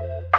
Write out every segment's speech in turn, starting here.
Thank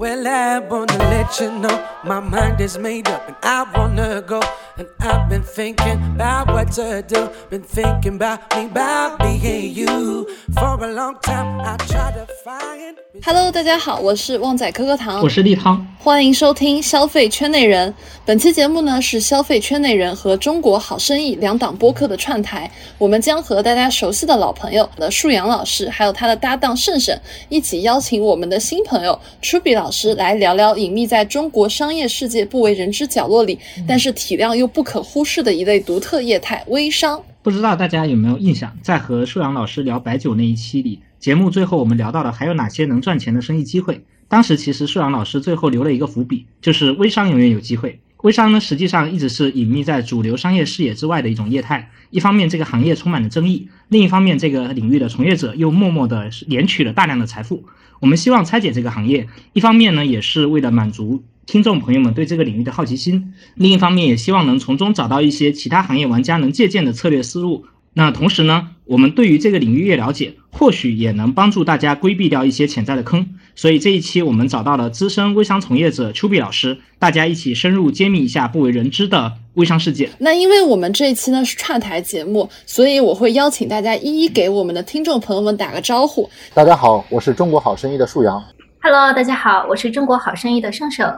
Well, I wanna let you know my mind is made up and I wanna go. And I've been thinking about what to do. Been thinking about me, about being you. For a long time, I try to find. Hello，大家好，我是旺仔可可糖，我是立汤，欢迎收听消费圈内人。本期节目呢是消费圈内人和中国好生意两档播客的串台，我们将和大家熟悉的老朋友的树阳老师，还有他的搭档盛盛，一起邀请我们的新朋友 Truby 老师来聊聊隐秘在中国商业世界不为人知角落里，但是体量又不可忽视的一类独特业态——微商。不知道大家有没有印象，在和树阳老师聊白酒那一期里，节目最后我们聊到了还有哪些能赚钱的生意机会。当时其实树阳老师最后留了一个伏笔，就是微商永远有机会。微商呢，实际上一直是隐秘在主流商业视野之外的一种业态。一方面，这个行业充满了争议；另一方面，这个领域的从业者又默默地敛取了大量的财富。我们希望拆解这个行业，一方面呢，也是为了满足听众朋友们对这个领域的好奇心；另一方面，也希望能从中找到一些其他行业玩家能借鉴的策略思路。那同时呢，我们对于这个领域越了解，或许也能帮助大家规避掉一些潜在的坑。所以这一期我们找到了资深微商从业者丘比老师，大家一起深入揭秘一下不为人知的微商世界。那因为我们这一期呢是串台节目，所以我会邀请大家一一给我们的听众朋友们打个招呼。大家好，我是中国好生意的树阳。Hello，大家好，我是中国好生意的盛盛。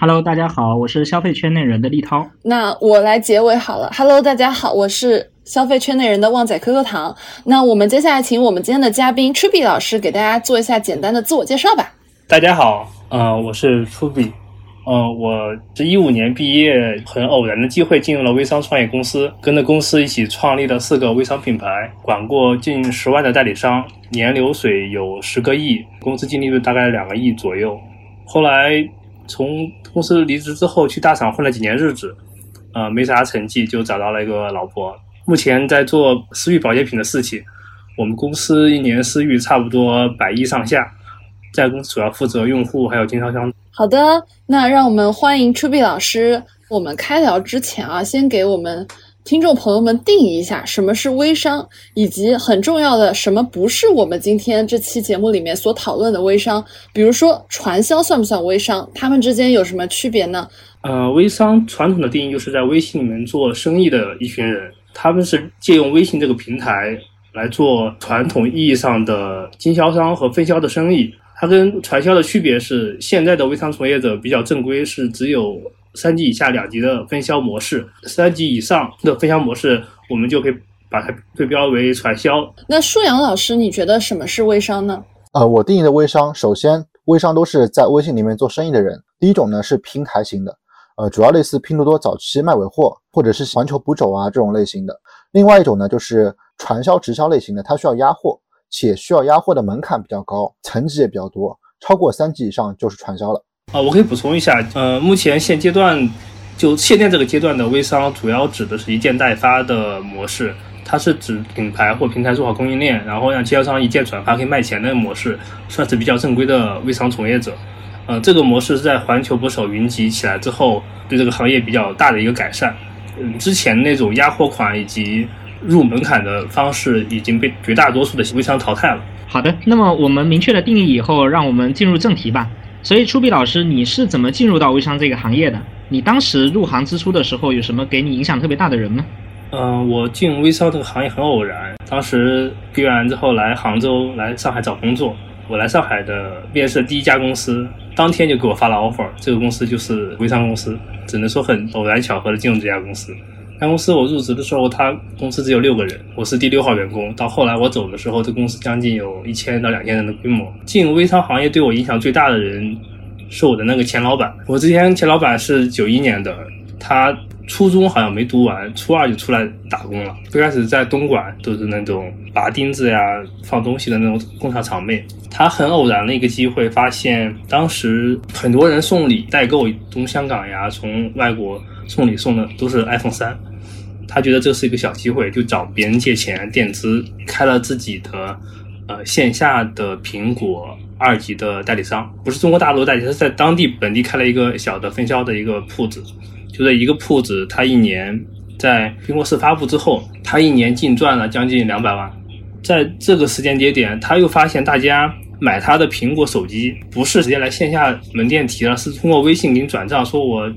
Hello，大家好，我是消费圈内人的立涛。那我来结尾好了。Hello，大家好，我是消费圈内人的旺仔可可糖。那我们接下来请我们今天的嘉宾 Truby 老师给大家做一下简单的自我介绍吧。大家好，呃，我是 Truby，呃，我是一五年毕业，很偶然的机会进入了微商创业公司，跟着公司一起创立了四个微商品牌，管过近十万的代理商，年流水有十个亿，公司净利润大概两个亿左右。后来从公司离职之后，去大厂混了几年日子，呃，没啥成绩，就找到了一个老婆。目前在做私域保健品的事情。我们公司一年私域差不多百亿上下，在公司主要负责用户还有经销商。好的，那让我们欢迎出币老师。我们开聊之前啊，先给我们听众朋友们定义一下什么是微商，以及很重要的什么不是我们今天这期节目里面所讨论的微商。比如说传销算不算微商？他们之间有什么区别呢？呃，微商传统的定义就是在微信里面做生意的一群人，他们是借用微信这个平台来做传统意义上的经销商和分销的生意。它跟传销的区别是，现在的微商从业者比较正规，是只有三级以下两级的分销模式，三级以上的分销模式，我们就可以把它对标为传销。那舒阳老师，你觉得什么是微商呢？呃，我定义的微商，首先微商都是在微信里面做生意的人。第一种呢是平台型的，呃，主要类似拼多多早期卖尾货，或者是环球捕手啊这种类型的。另外一种呢就是传销直销类型的，它需要压货。且需要压货的门槛比较高，层级也比较多，超过三级以上就是传销了。啊，我可以补充一下，呃，目前现阶段就现在这个阶段的微商，主要指的是一件代发的模式，它是指品牌或平台做好供应链，然后让经销商一键转发可以卖钱的模式，算是比较正规的微商从业者。呃，这个模式是在环球捕手云集起来之后，对这个行业比较大的一个改善。嗯，之前那种压货款以及入门槛的方式已经被绝大多数的微商淘汰了。好的，那么我们明确了定义以后，让我们进入正题吧。所以，初碧老师，你是怎么进入到微商这个行业的？你当时入行之初的时候，有什么给你影响特别大的人吗？嗯，我进微商这个行业很偶然。当时毕业完之后来杭州、来上海找工作。我来上海的面试第一家公司，当天就给我发了 offer。这个公司就是微商公司，只能说很偶然巧合的进入这家公司。该公司我入职的时候，他公司只有六个人，我是第六号员工。到后来我走的时候，这公司将近有一千到两千人的规模。进微商行业对我影响最大的人，是我的那个前老板。我之前前老板是九一年的，他初中好像没读完，初二就出来打工了。最开始在东莞都是那种拔钉子呀、放东西的那种工厂厂妹。他很偶然的一个机会，发现当时很多人送礼代购，从香港呀、从外国送礼送的都是 iPhone 三。他觉得这是一个小机会，就找别人借钱垫资，开了自己的呃线下的苹果二级的代理商，不是中国大陆代理，是在当地本地开了一个小的分销的一个铺子。就这一个铺子，他一年在苹果四发布之后，他一年净赚了将近两百万。在这个时间节点，他又发现大家买他的苹果手机不是直接来线下门店提了，是通过微信给你转账，说我。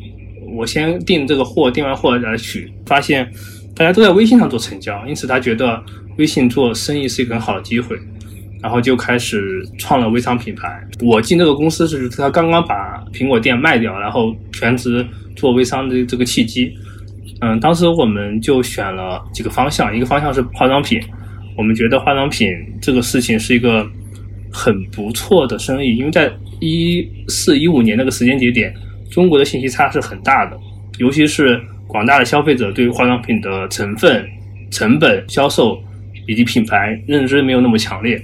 我先订这个货，订完货来取，发现大家都在微信上做成交，因此他觉得微信做生意是一个很好的机会，然后就开始创了微商品牌。我进这个公司是他刚刚把苹果店卖掉，然后全职做微商的这个契机。嗯，当时我们就选了几个方向，一个方向是化妆品，我们觉得化妆品这个事情是一个很不错的生意，因为在一四一五年那个时间节点。中国的信息差是很大的，尤其是广大的消费者对于化妆品的成分、成本、销售以及品牌认知没有那么强烈，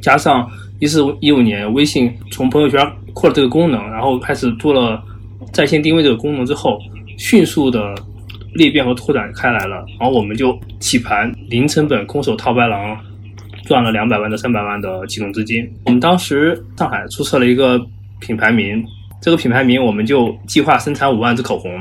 加上一四一五年微信从朋友圈扩了这个功能，然后开始做了在线定位这个功能之后，迅速的裂变和拓展开来了，然后我们就起盘零成本空手套白狼，赚了两百万到三百万的启动资金。我们当时上海注册了一个品牌名。这个品牌名我们就计划生产五万支口红，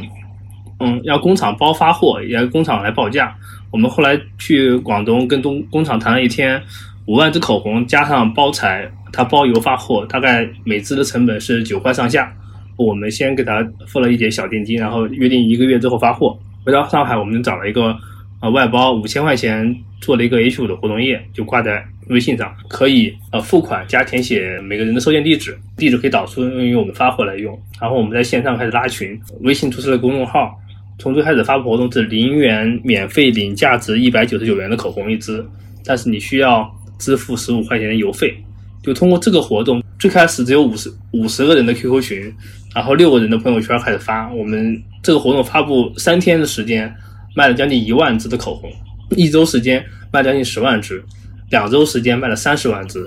嗯，要工厂包发货，也要工厂来报价。我们后来去广东跟东工厂谈了一天，五万支口红加上包材，他包邮发货，大概每支的成本是九块上下。我们先给他付了一点小定金，然后约定一个月之后发货。回到上海，我们找了一个呃外包五千块钱做了一个 H 五的活动页，就挂在。微信上可以呃付款加填写每个人的收件地址，地址可以导出用于我们发货来用。然后我们在线上开始拉群，微信注册了公众号，从最开始发布活动是零元免费领价值一百九十九元的口红一支，但是你需要支付十五块钱的邮费。就通过这个活动，最开始只有五十五十个人的 QQ 群，然后六个人的朋友圈开始发。我们这个活动发布三天的时间，卖了将近一万支的口红，一周时间卖将近十万支。两周时间卖了三十万支，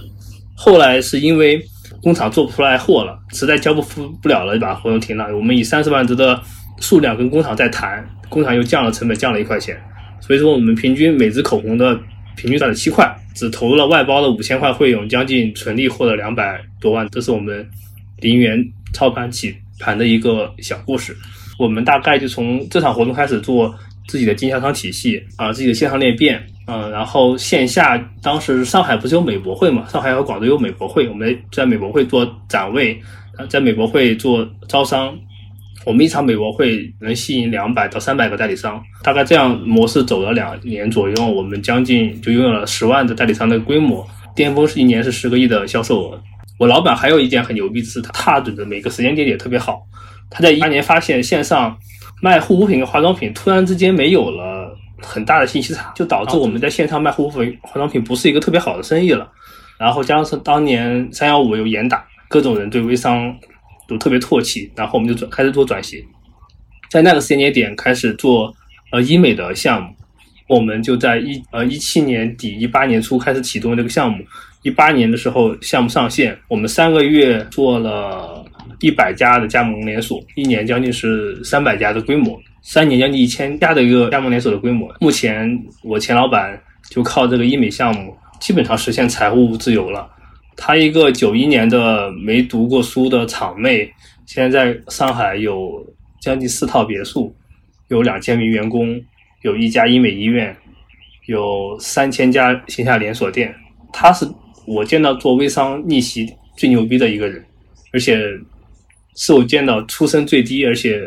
后来是因为工厂做不出来货了，实在交不付不了了，就把活动停了。我们以三十万支的数量跟工厂在谈，工厂又降了成本，降了一块钱，所以说我们平均每支口红的平均赚了七块，只投入了外包的五千块费用，将近纯利获了两百多万。这是我们零元操盘起盘的一个小故事。我们大概就从这场活动开始做自己的经销商体系啊，自己的线上裂变。嗯，然后线下当时上海不是有美博会嘛？上海和广州有美博会，我们在美博会做展位，在美博会做招商。我们一场美博会能吸引两百到三百个代理商，大概这样模式走了两年左右，我们将近就拥有了十万的代理商的规模，巅峰是一年是十个亿的销售额。我老板还有一件很牛逼的是，他踏准的每个时间点也特别好。他在一八年发现线上卖护肤品跟化妆品突然之间没有了。很大的信息差，就导致我们在线上卖护肤品、化妆品不是一个特别好的生意了。然后加上是当年三幺五有严打，各种人对微商都特别唾弃，然后我们就转开始做转型，在那个时间节点开始做呃医美的项目。我们就在一呃一七年底、一八年初开始启动这个项目。一八年的时候项目上线，我们三个月做了一百家的加盟连锁，一年将近是三百家的规模。三年将近一千家的一个加盟连锁的规模，目前我前老板就靠这个医美项目，基本上实现财务自由了。他一个九一年的没读过书的厂妹，现在在上海有将近四套别墅，有两千名员工，有一家医美医院，有三千家线下连锁店。他是我见到做微商逆袭最牛逼的一个人，而且是我见到出身最低，而且。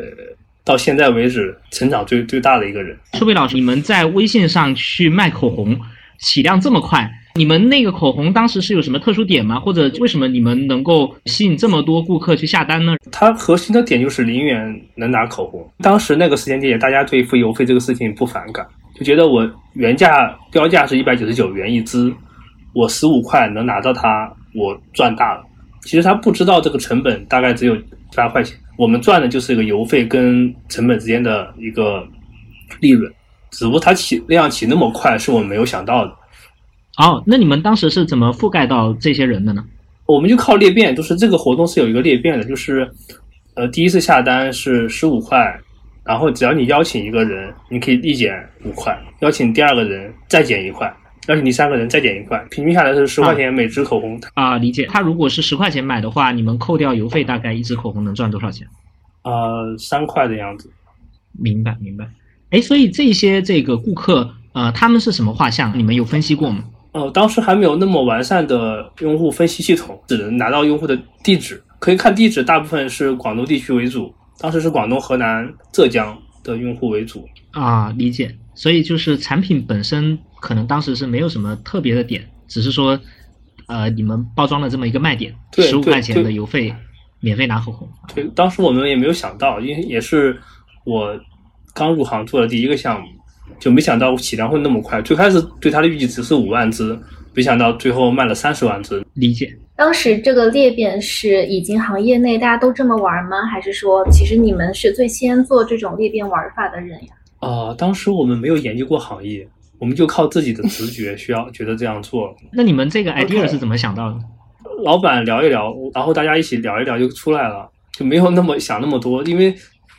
到现在为止，成长最最大的一个人。舒伟老师，你们在微信上去卖口红，起量这么快，你们那个口红当时是有什么特殊点吗？或者为什么你们能够吸引这么多顾客去下单呢？它核心的点就是零元能拿口红。当时那个时间点，大家对付邮费这个事情不反感，就觉得我原价标价是一百九十九元一支，我十五块能拿到它，我赚大了。其实他不知道这个成本大概只有七八块钱，我们赚的就是一个邮费跟成本之间的一个利润，只不过它起量起那么快，是我们没有想到的。哦，那你们当时是怎么覆盖到这些人的呢？我们就靠裂变，就是这个活动是有一个裂变的，就是呃第一次下单是十五块，然后只要你邀请一个人，你可以立减五块，邀请第二个人再减一块，邀请第三个人再减一块，平均下来是十块钱每支口红。啊，理解。他如果是十块钱买的话，你们扣掉邮费，大概一支口红能赚多少钱？呃，三块的样子。明白，明白。哎，所以这些这个顾客，呃，他们是什么画像？你们有分析过吗？呃，当时还没有那么完善的用户分析系统，只能拿到用户的地址，可以看地址，大部分是广东地区为主，当时是广东、河南、浙江的用户为主。啊，理解。所以就是产品本身可能当时是没有什么特别的点，只是说，呃，你们包装了这么一个卖点，对十五块钱的邮费，免费拿口红。对，当时我们也没有想到，因为也是我刚入行做的第一个项目，就没想到起量会那么快。最开始对它的预计值是五万只，没想到最后卖了三十万只。理解。当时这个裂变是已经行业内大家都这么玩吗？还是说其实你们是最先做这种裂变玩法的人呀？啊、当时我们没有研究过行业，我们就靠自己的直觉，需要觉得这样做。那你们这个 idea 是怎么想到的？老板聊一聊，然后大家一起聊一聊就出来了，就没有那么想那么多，因为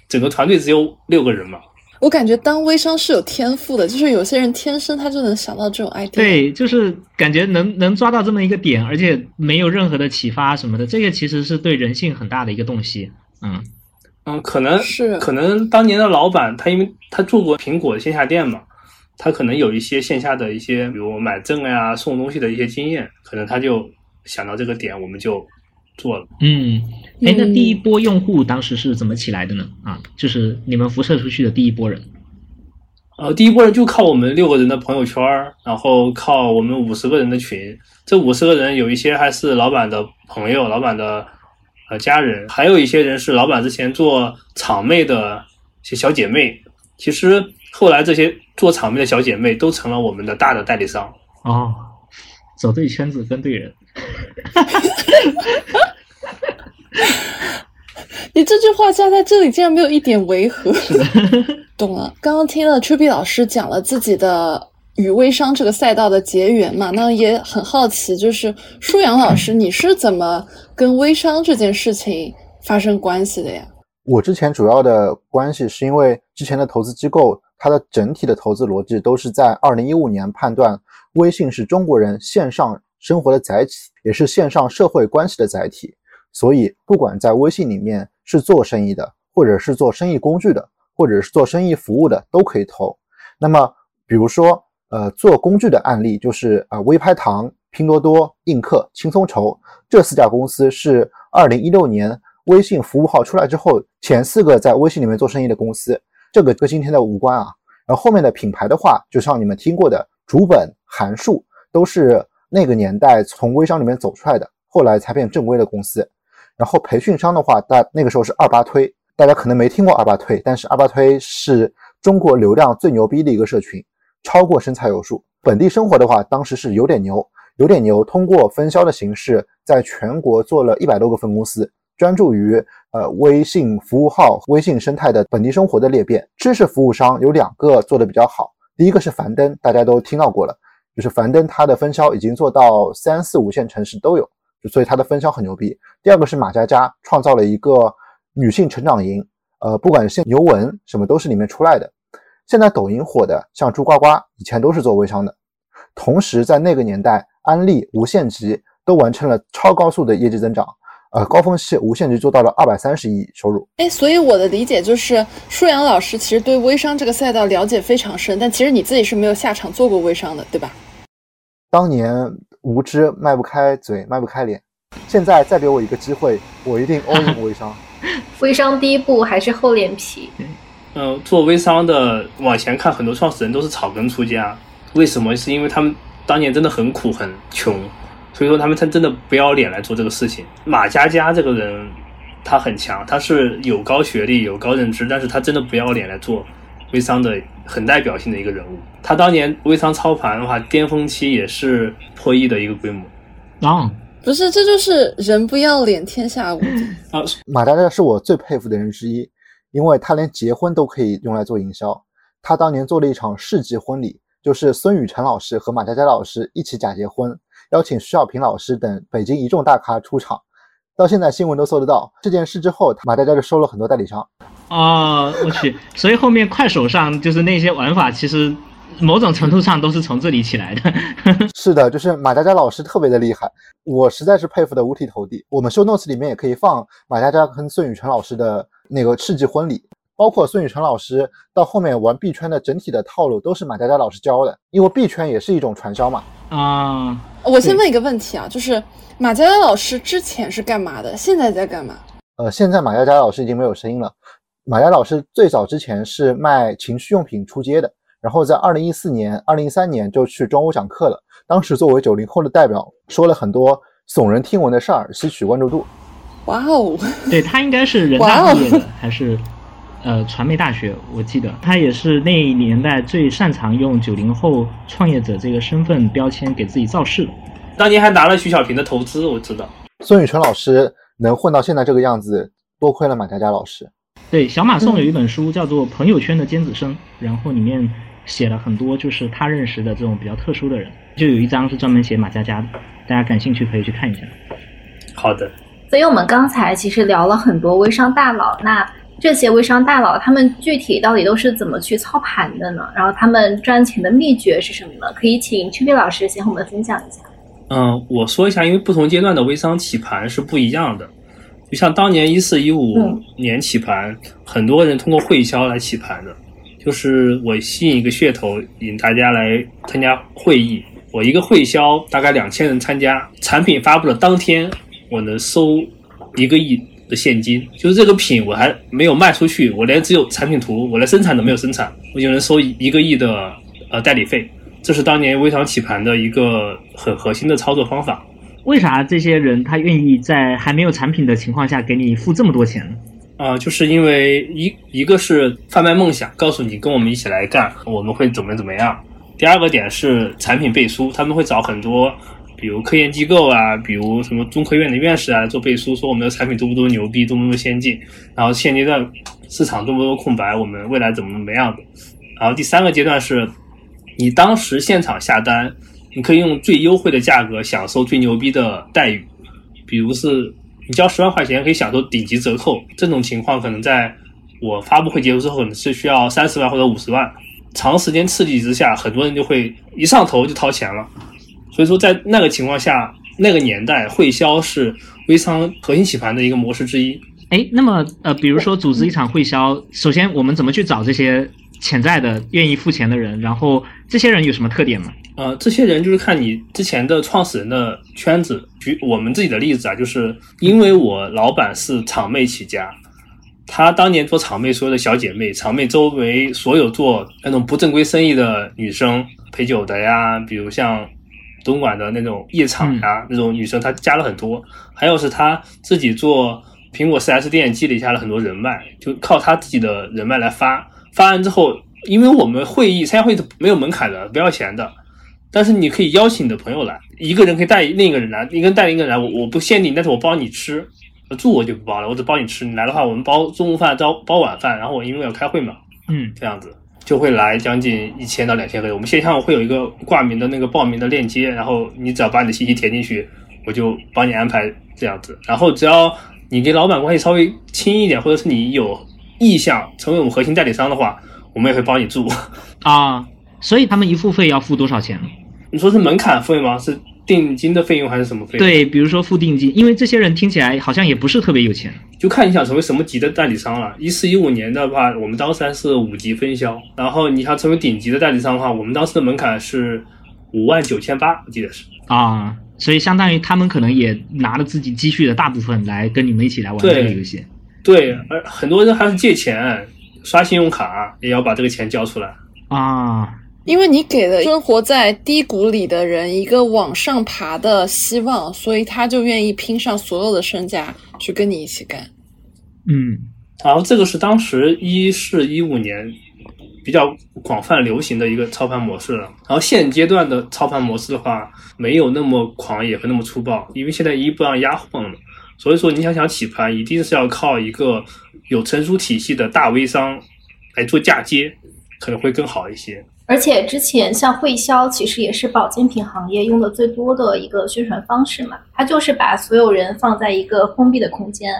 整个团队只有六个人嘛。我感觉当微商是有天赋的，就是有些人天生他就能想到这种 idea。，对，就是感觉能能抓到这么一个点，而且没有任何的启发什么的，这个其实是对人性很大的一个洞悉。嗯，嗯，可能是可能当年的老板他因为他做过苹果线下店嘛，他可能有一些线下的一些，比如买赠呀、送东西的一些经验，可能他就想到这个点，我们就做了。嗯，哎，那嗯第一波用户当时是怎么起来的呢？啊，就是你们辐射出去的第一波人。呃，第一波人就靠我们六个人的朋友圈儿，然后靠我们五十个人的群。这五十个人有一些还是老板的朋友、老板的呃家人，还有一些人是老板之前做场妹的一些小姐妹。其实后来这些做场妹的小姐妹都成了我们的大的代理商。哦，走对圈子跟对人。你这句话加在这里竟然没有一点违和。懂了，刚刚听了 t r i b y 老师讲了自己的与微商这个赛道的结缘嘛，那也很好奇，就是舒阳老师，你是怎么跟微商这件事情发生关系的呀？我之前主要的关系是因为之前的投资机构，它的整体的投资逻辑都是在二零一五年判断微信是中国人线上生活的载体，也是线上社会关系的载体。所以，不管在微信里面是做生意的，或者是做生意工具的，或者是做生意服务的，都可以投。那么，比如说，呃，做工具的案例就是啊、呃微拍堂、拼多多、映客、轻松筹这四家公司是二零一六年微信服务号出来之后前四个在微信里面做生意的公司。这个跟今天的无关啊。然后后面的品牌的话，就像你们听过的主本、函数，都是那个年代从微商里面走出来的，后来才变正规的公司。然后培训商的话，大那个时候是二八推，大家可能没听过二八推，但是二八推是中国流量最牛逼的一个社群，超过生财有术。本地生活的话，当时是有点牛，有点牛，通过分销的形式，在全国做了一百多个分公司，专注于呃微信服务号、微信生态的本地生活的裂变。知识服务商有两个做的比较好，第一个是樊登，大家都听到过了，就是樊登它的分销已经做到三四五线城市都有。就所以它的分销很牛逼。第二个是马佳佳创造了一个女性成长营，呃，不管是牛文什么都是里面出来的。现在抖音火的像猪呱呱，以前都是做微商的。同时在那个年代，安利、无限极都完成了超高速的业绩增长，呃，高峰期无限极做到了二百三十亿收入。哎，所以我的理解就是，舒阳老师其实对微商这个赛道了解非常深，但其实你自己是没有下场做过微商的，对吧？当年无知迈不开嘴，迈不开脸，现在再给我一个机会，我一定 all in 微商。微商第一步还是厚脸皮。嗯、做微商的往前看，很多创始人都是草根出家。为什么？是因为他们当年真的很苦很穷，所以说他们才真的不要脸来做这个事情。马佳佳这个人，他很强，他是有高学历、有高认知，但是他真的不要脸来做微商的很代表性的一个人物。他当年微商操盘的话，巅峰期也是破亿的一个规模。哦，不是，这就是人不要脸，天下无敌啊！马佳佳是我最佩服的人之一，因为他连结婚都可以用来做营销。他当年做了一场世纪婚礼，就是孙雨晨老师和马佳佳老师一起假结婚，邀请徐小平老师等北京一众大咖出场。到现在新闻都搜得到这件事之后，马佳佳就收了很多代理商。哦，我去！所以后面快手上就是那些玩法，其实某种程度上都是从这里起来的。是的，就是马佳佳老师特别的厉害，我实在是佩服的五体投地。我们 show notes 里面也可以放马佳佳跟孙雨晨老师的那个世纪婚礼，包括孙雨晨老师到后面玩币圈的整体的套路都是马佳佳老师教的，因为币圈也是一种传销嘛。啊，我先问一个问题啊，就是马佳佳老师之前是干嘛的？现在在干嘛？呃，现在马佳佳老师已经没有声音了。马佳老师最早之前是卖情趣用品出街的，然后在二零一四年、二零一三年就去中欧讲课了。当时作为九零后的代表，说了很多耸人听闻的事儿，吸取关注度。哇哦，对他应该是人大毕业的，还是呃传媒大学？我记得他也是那一年代最擅长用九零后创业者这个身份标签给自己造势的。当年还拿了徐小平的投资，我知道。孙宇晨老师能混到现在这个样子，多亏了马佳佳老师。对，小马送有一本书叫做《朋友圈的尖子生》，然后里面写了很多就是他认识的这种比较特殊的人，就有一章是专门写马佳佳的，大家感兴趣可以去看一下。好的。所以我们刚才其实聊了很多微商大佬，那这些微商大佬他们具体到底都是怎么去操盘的呢？然后他们赚钱的秘诀是什么呢？可以请曲斌老师先和我们分享一下。嗯，我说一下，因为不同阶段的微商起盘是不一样的。就像当年一四一五年起盘，很多人通过会销来起盘的，就是我吸引一个噱头，引大家来参加会议。我一个会销大概两千人参加，产品发布的当天，我能收一个亿的现金。就是这个品我还没有卖出去，我连只有产品图，我连生产都没有生产，我就能收一个亿的呃代理费。这是当年微商起盘的一个很核心的操作方法。为啥这些人他愿意在还没有产品的情况下给你付这么多钱呢？啊，就是因为一一个是贩卖梦想，告诉你跟我们一起来干，我们会怎么怎么样。第二个点是产品背书，他们会找很多，比如科研机构啊，比如什么中科院的院士啊做背书，说我们的产品多么多牛逼，多么多先进，然后现阶段市场多么多空白，我们未来怎么怎么样的。然后第三个阶段是，你当时现场下单。你可以用最优惠的价格享受最牛逼的待遇，比如是你交十万块钱可以享受顶级折扣，这种情况可能在我发布会结束之后可能是需要三十万或者五十万，长时间刺激之下，很多人就会一上头就掏钱了。所以说在那个情况下，那个年代会销是微商核心洗盘的一个模式之一。哎，那么呃，比如说组织一场会销，首先我们怎么去找这些潜在的愿意付钱的人？然后这些人有什么特点吗？呃，这些人就是看你之前的创始人的圈子。举我们自己的例子啊，就是因为我老板是厂妹起家，他当年做厂妹所有的小姐妹，厂妹周围所有做那种不正规生意的女生，陪酒的呀，比如像东莞的那种夜场呀，那种女生，她加了很多。还有是她自己做苹果 4S 店，积累下了很多人脉，就靠她自己的人脉来发。发完之后，因为我们会议参加会议没有门槛的，不要钱的。但是你可以邀请你的朋友来，一个人可以带另一个人来，一个人带另一个人来，我我不限定，但是我包你吃，住我就不包了，我只包你吃。你来的话，我们包中午饭，包包晚饭，然后我因为要开会嘛，嗯，这样子就会来将近一千到两千个人。我们线上会有一个挂名的那个报名的链接，然后你只要把你的信息填进去，我就帮你安排这样子。然后只要你跟老板关系稍微亲一点，或者是你有意向成为我们核心代理商的话，我们也会帮你住啊。所以他们一付费要付多少钱？你说是门槛费吗？是定金的费用还是什么费用？对，比如说付定金，因为这些人听起来好像也不是特别有钱，就看你想成为什么级的代理商了。一四一五年的话，我们当时还是五级分销，然后你想成为顶级的代理商的话，我们当时的门槛是五万九千八，我记得是啊，所以相当于他们可能也拿了自己积蓄的大部分来跟你们一起来玩这个游戏。对，而很多人还是借钱刷信用卡，也要把这个钱交出来啊。因为你给了生活在低谷里的人一个往上爬的希望，所以他就愿意拼上所有的身价去跟你一起干。嗯，然后这个是当时一四一五年比较广泛流行的一个操盘模式了。然后现阶段的操盘模式的话，没有那么狂野和那么粗暴，因为现在一不让压货了，所以说你想想起盘，一定是要靠一个有成熟体系的大微商来做嫁接，可能会更好一些。而且之前像会销，其实也是保健品行业用的最多的一个宣传方式嘛，它就是把所有人放在一个封闭的空间。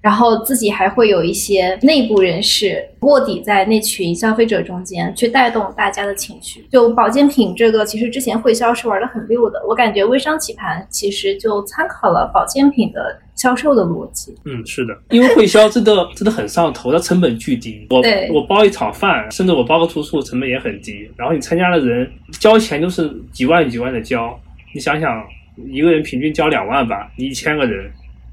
然后自己还会有一些内部人士卧底在那群消费者中间，去带动大家的情绪。就保健品这个，其实之前会销是玩的很溜的。我感觉微商起盘其实就参考了保健品的销售的逻辑。嗯，是的，因为会销真的真的很上头，它成本巨低。我我包一场饭，甚至我包个住宿，成本也很低。然后你参加的人交钱都是几万几万的交，你想想，一个人平均交两万吧，你一千个人。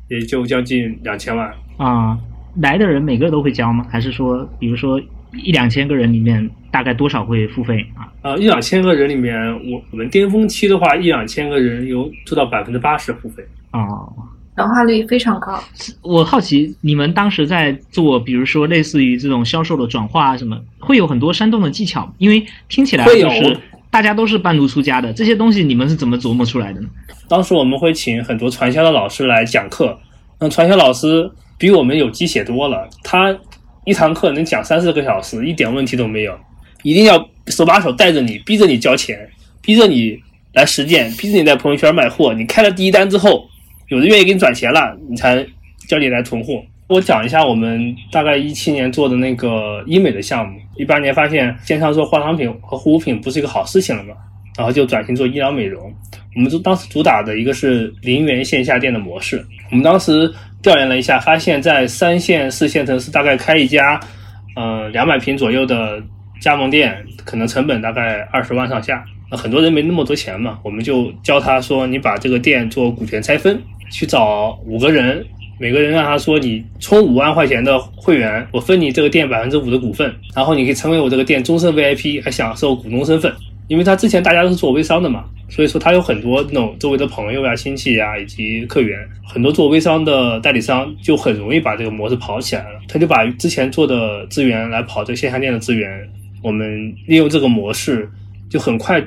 也就将近两千万啊！来的人每个都会交吗？还是说，比如说一两千个人里面，大概多少会付费啊？呃，一两千个人里面，我我们巅峰期的话，一两千个人有做到百分之八十付费哦，转化率非常高。我好奇，你们当时在做，比如说类似于这种销售的转化啊什么，会有很多煽动的技巧？因为听起来就是。大家都是半路出家的，这些东西你们是怎么琢磨出来的呢？当时我们会请很多传销的老师来讲课，那传销老师比我们有鸡血多了，他一堂课能讲三四个小时，一点问题都没有。一定要手把手带着你，逼着你交钱，逼着你来实践，逼着你在朋友圈卖货。你开了第一单之后，有人愿意给你转钱了，你才叫你来囤货。我讲一下我们大概一七年做的那个医美的项目，一八年发现线上做化妆品和护肤品不是一个好事情了嘛，然后就转型做医疗美容。我们当时主打的一个是零元线下店的模式。我们当时调研了一下，发现，在三线、四线城市大概开一家，呃，两百平左右的加盟店，可能成本大概二十万上下。那很多人没那么多钱嘛，我们就教他说，你把这个店做股权拆分，去找五个人。每个人让他说你充五万块钱的会员，我分你这个店百分之五的股份，然后你可以成为我这个店终身 VIP，还享受股东身份。因为他之前大家都是做微商的嘛，所以说他有很多那种周围的朋友呀、亲戚呀以及客源，很多做微商的代理商就很容易把这个模式跑起来了。他就把之前做的资源来跑这个线下店的资源，我们利用这个模式就很快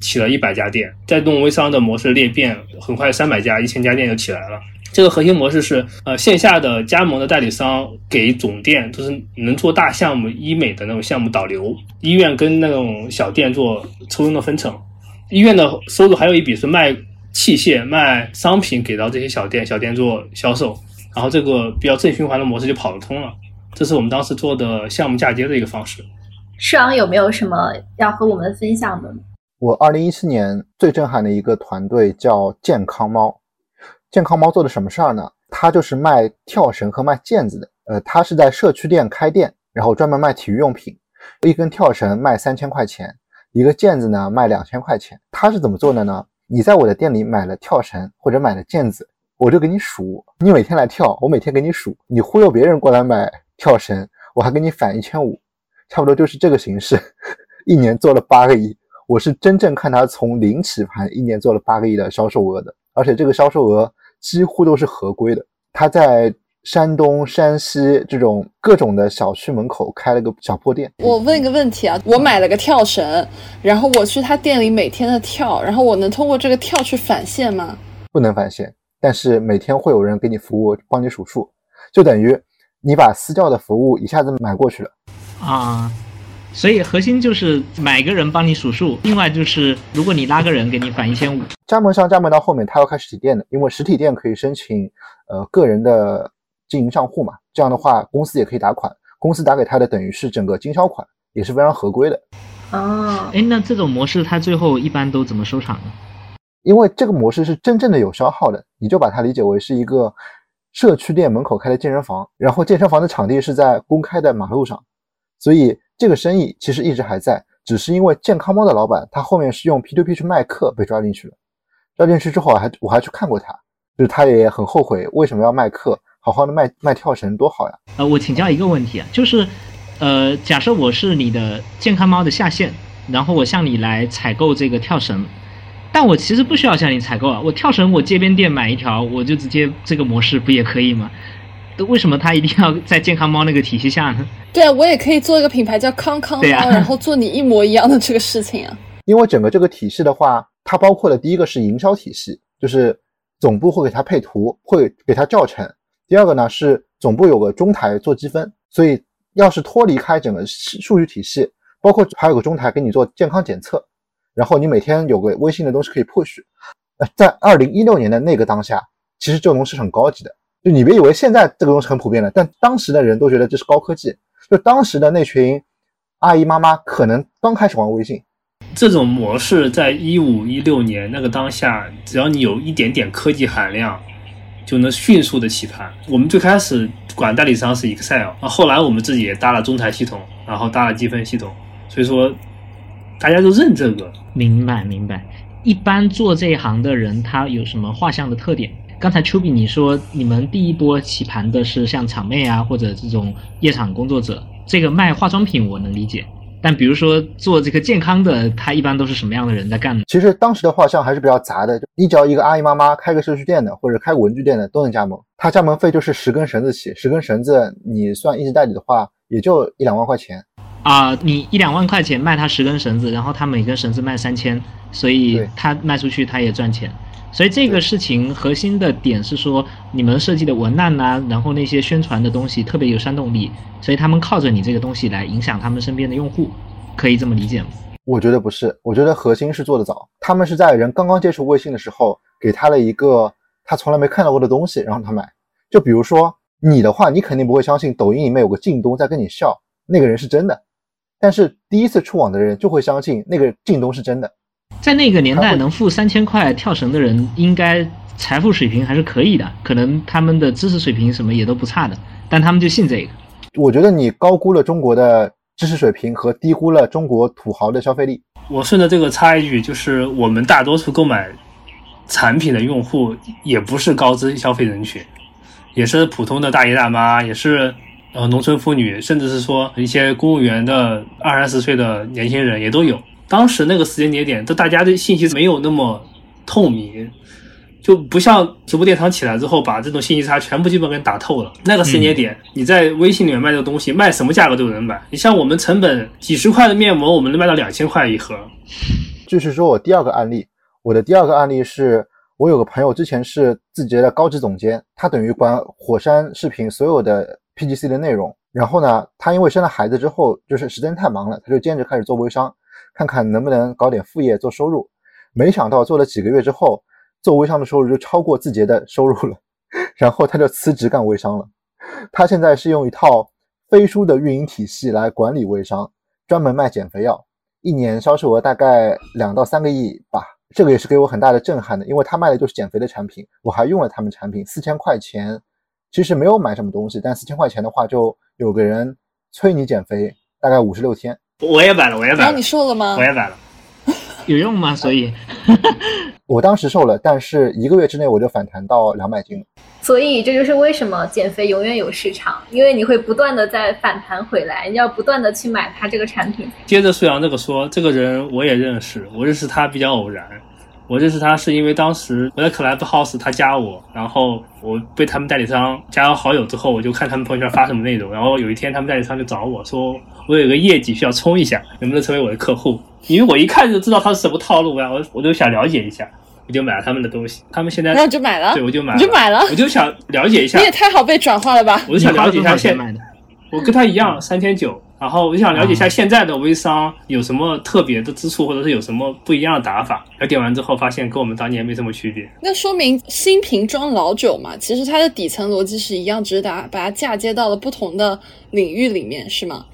起了一百家店，再用微商的模式裂变，很快三百家、一千家店就起来了。这个核心模式是，呃，线下的加盟的代理商给总店就是能做大项目医美的那种项目导流，医院跟那种小店做抽佣的分成，医院的收入还有一笔是卖器械、卖商品给到这些小店，小店做销售，然后这个比较正循环的模式就跑得通了。这是我们当时做的项目嫁接的一个方式。世昂有没有什么要和我们分享的？我二零一七年最震撼的一个团队叫健康猫。健康猫做的什么事儿呢？它就是卖跳绳和卖毽子的。呃，它是在社区店开店，然后专门卖体育用品。一根跳绳卖三千块钱，一个毽子呢卖两千块钱。它是怎么做的呢？你在我的店里买了跳绳或者买了毽子，我就给你数，你每天来跳，我每天给你数。你忽悠别人过来买跳绳，我还给你返一千五，差不多就是这个形式。一年做了八个亿，我是真正看他从零起盘，一年做了八个亿的销售额的，而且这个销售额。几乎都是合规的。他在山东、山西这种各种的小区门口开了个小破店。我问一个问题啊，我买了个跳绳，然后我去他店里每天的跳，然后我能通过这个跳去返现吗？不能返现，但是每天会有人给你服务，帮你数数，就等于你把私教的服务一下子买过去了啊。所以核心就是买个人帮你数数，另外就是如果你拉个人给你返一千五。加盟商加盟到后面，他要开实体店的，因为实体店可以申请呃个人的经营账户嘛，这样的话公司也可以打款，公司打给他的等于是整个经销款，也是非常合规的。哦，哎，那这种模式它最后一般都怎么收场呢？因为这个模式是真正的有消耗的，你就把它理解为是一个社区店门口开的健身房，然后健身房的场地是在公开的马路上，所以。这个生意其实一直还在，只是因为健康猫的老板他后面是用 P to P 去卖课被抓进去了。抓进去之后还我还去看过他，就是他也很后悔为什么要卖课，好好的卖卖跳绳多好呀。呃，我请教一个问题啊，就是，呃，假设我是你的健康猫的下线，然后我向你来采购这个跳绳，但我其实不需要向你采购啊，我跳绳我街边店买一条，我就直接这个模式不也可以吗？为什么他一定要在健康猫那个体系下呢？对啊，我也可以做一个品牌叫康康猫，啊然后做你一模一样的这个事情啊。因为整个这个体系的话，它包括的第一个是营销体系，就是总部会给它配图，会给它教程；第二个呢是总部有个中台做积分，所以要是脱离开整个数数据体系，包括还有个中台给你做健康检测，然后你每天有个微信的东西可以 push。呃，在二零一六年的那个当下，其实这种东西是很高级的。就你别以为现在这个东西很普遍了，但当时的人都觉得这是高科技。就当时的那群阿姨妈妈可能刚开始玩微信，这种模式在一五一六年那个当下，只要你有一点点科技含量，就能迅速的起盘。我们最开始管代理商是 Excel，那后来我们自己也搭了中台系统，然后搭了积分系统，所以说大家都认这个。明白明白。一般做这一行的人，他有什么画像的特点？刚才丘比你说你们第一波起盘的是像场妹啊，或者这种夜场工作者，这个卖化妆品我能理解。但比如说做这个健康的，他一般都是什么样的人在干呢？其实当时的画像还是比较杂的，你只要一个阿姨妈妈开个社区店的，或者开个文具店的都能加盟。他加盟费就是十根绳子起，十根绳子你算一直代理的话，也就一两万块钱。啊、你一两万块钱卖他十根绳子，然后他每根绳子卖三千，所以他卖出去他也赚钱。所以这个事情核心的点是说，你们设计的文案呐、然后那些宣传的东西特别有煽动力，所以他们靠着你这个东西来影响他们身边的用户，可以这么理解吗？我觉得不是，我觉得核心是做得早。他们是在人刚刚接触微信的时候，给他了一个他从来没看到过的东西，然后他买。就比如说你的话，你肯定不会相信抖音里面有个靳东在跟你笑，那个人是真的。但是第一次触网的人就会相信那个靳东是真的。在那个年代，能付三千块跳绳的人，应该财富水平还是可以的，可能他们的知识水平什么也都不差的，但他们就信这个。我觉得你高估了中国的知识水平和低估了中国土豪的消费力。我顺着这个插一句，就是我们大多数购买产品的用户也不是高知消费人群，也是普通的大爷大妈，也是呃农村妇女，甚至是说一些公务员的二三十岁的年轻人也都有。当时那个时间节点，都大家的信息没有那么透明，就不像直播电商起来之后，把这种信息差全部基本给打透了。那个时间节点，你在微信里面卖这个东西，卖什么价格都有人买。你像我们成本几十块的面膜，我们能卖到两千块一盒。就是说我第二个案例，我的第二个案例是我有个朋友之前是字节的高级总监，他等于管火山视频所有的 PGC 的内容。然后呢，他因为生了孩子之后，就是时间太忙了，他就兼职开始做微商，看看能不能搞点副业做收入。没想到做了几个月之后，做微商的收入就超过字节的收入了，然后他就辞职干微商了。他现在是用一套飞书的运营体系来管理微商，专门卖减肥药。一年销售额大概两到三个亿吧，这个也是给我很大的震撼的，因为他卖的就是减肥的产品，我还用了他们产品，四千块钱，其实没有买什么东西，但四千块钱的话，就有个人催你减肥，大概五十六天。我也买了，我也买了然后你，瘦了吗我？也买了。有用吗？所以 我当时瘦了，但是一个月之内我就反弹到两百斤了。所以这就是为什么减肥永远有市场，因为你会不断的在反弹回来，你要不断的去买它这个产品。接着苏阳这个说，这个人我也认识，我认识他比较偶然。我认识他是因为当时我在 Clubhouse，他加我，然后我被他们代理商加了好友之后，我就看他们朋友圈发什么内容，然后有一天他们代理商就找我说，我有个业绩需要冲一下，能不能成为我的客户？因为我一看就知道他是什么套路呀，我我就想了解一下，我就买了他们的东西。他们现在然后你就买了对，我就买你就买了我就想了解一下你，也太好被转化了吧！我就想了解一下现？我跟他一样三千九，然后我就想了解一下现在的微商有什么特别的之处，或者是有什么不一样的打法。了解完之后发现跟我们当年没什么区别。那说明新瓶装老酒嘛，其实它的底层逻辑是一样，只是把把它嫁接到了不同的领域里面，是吗？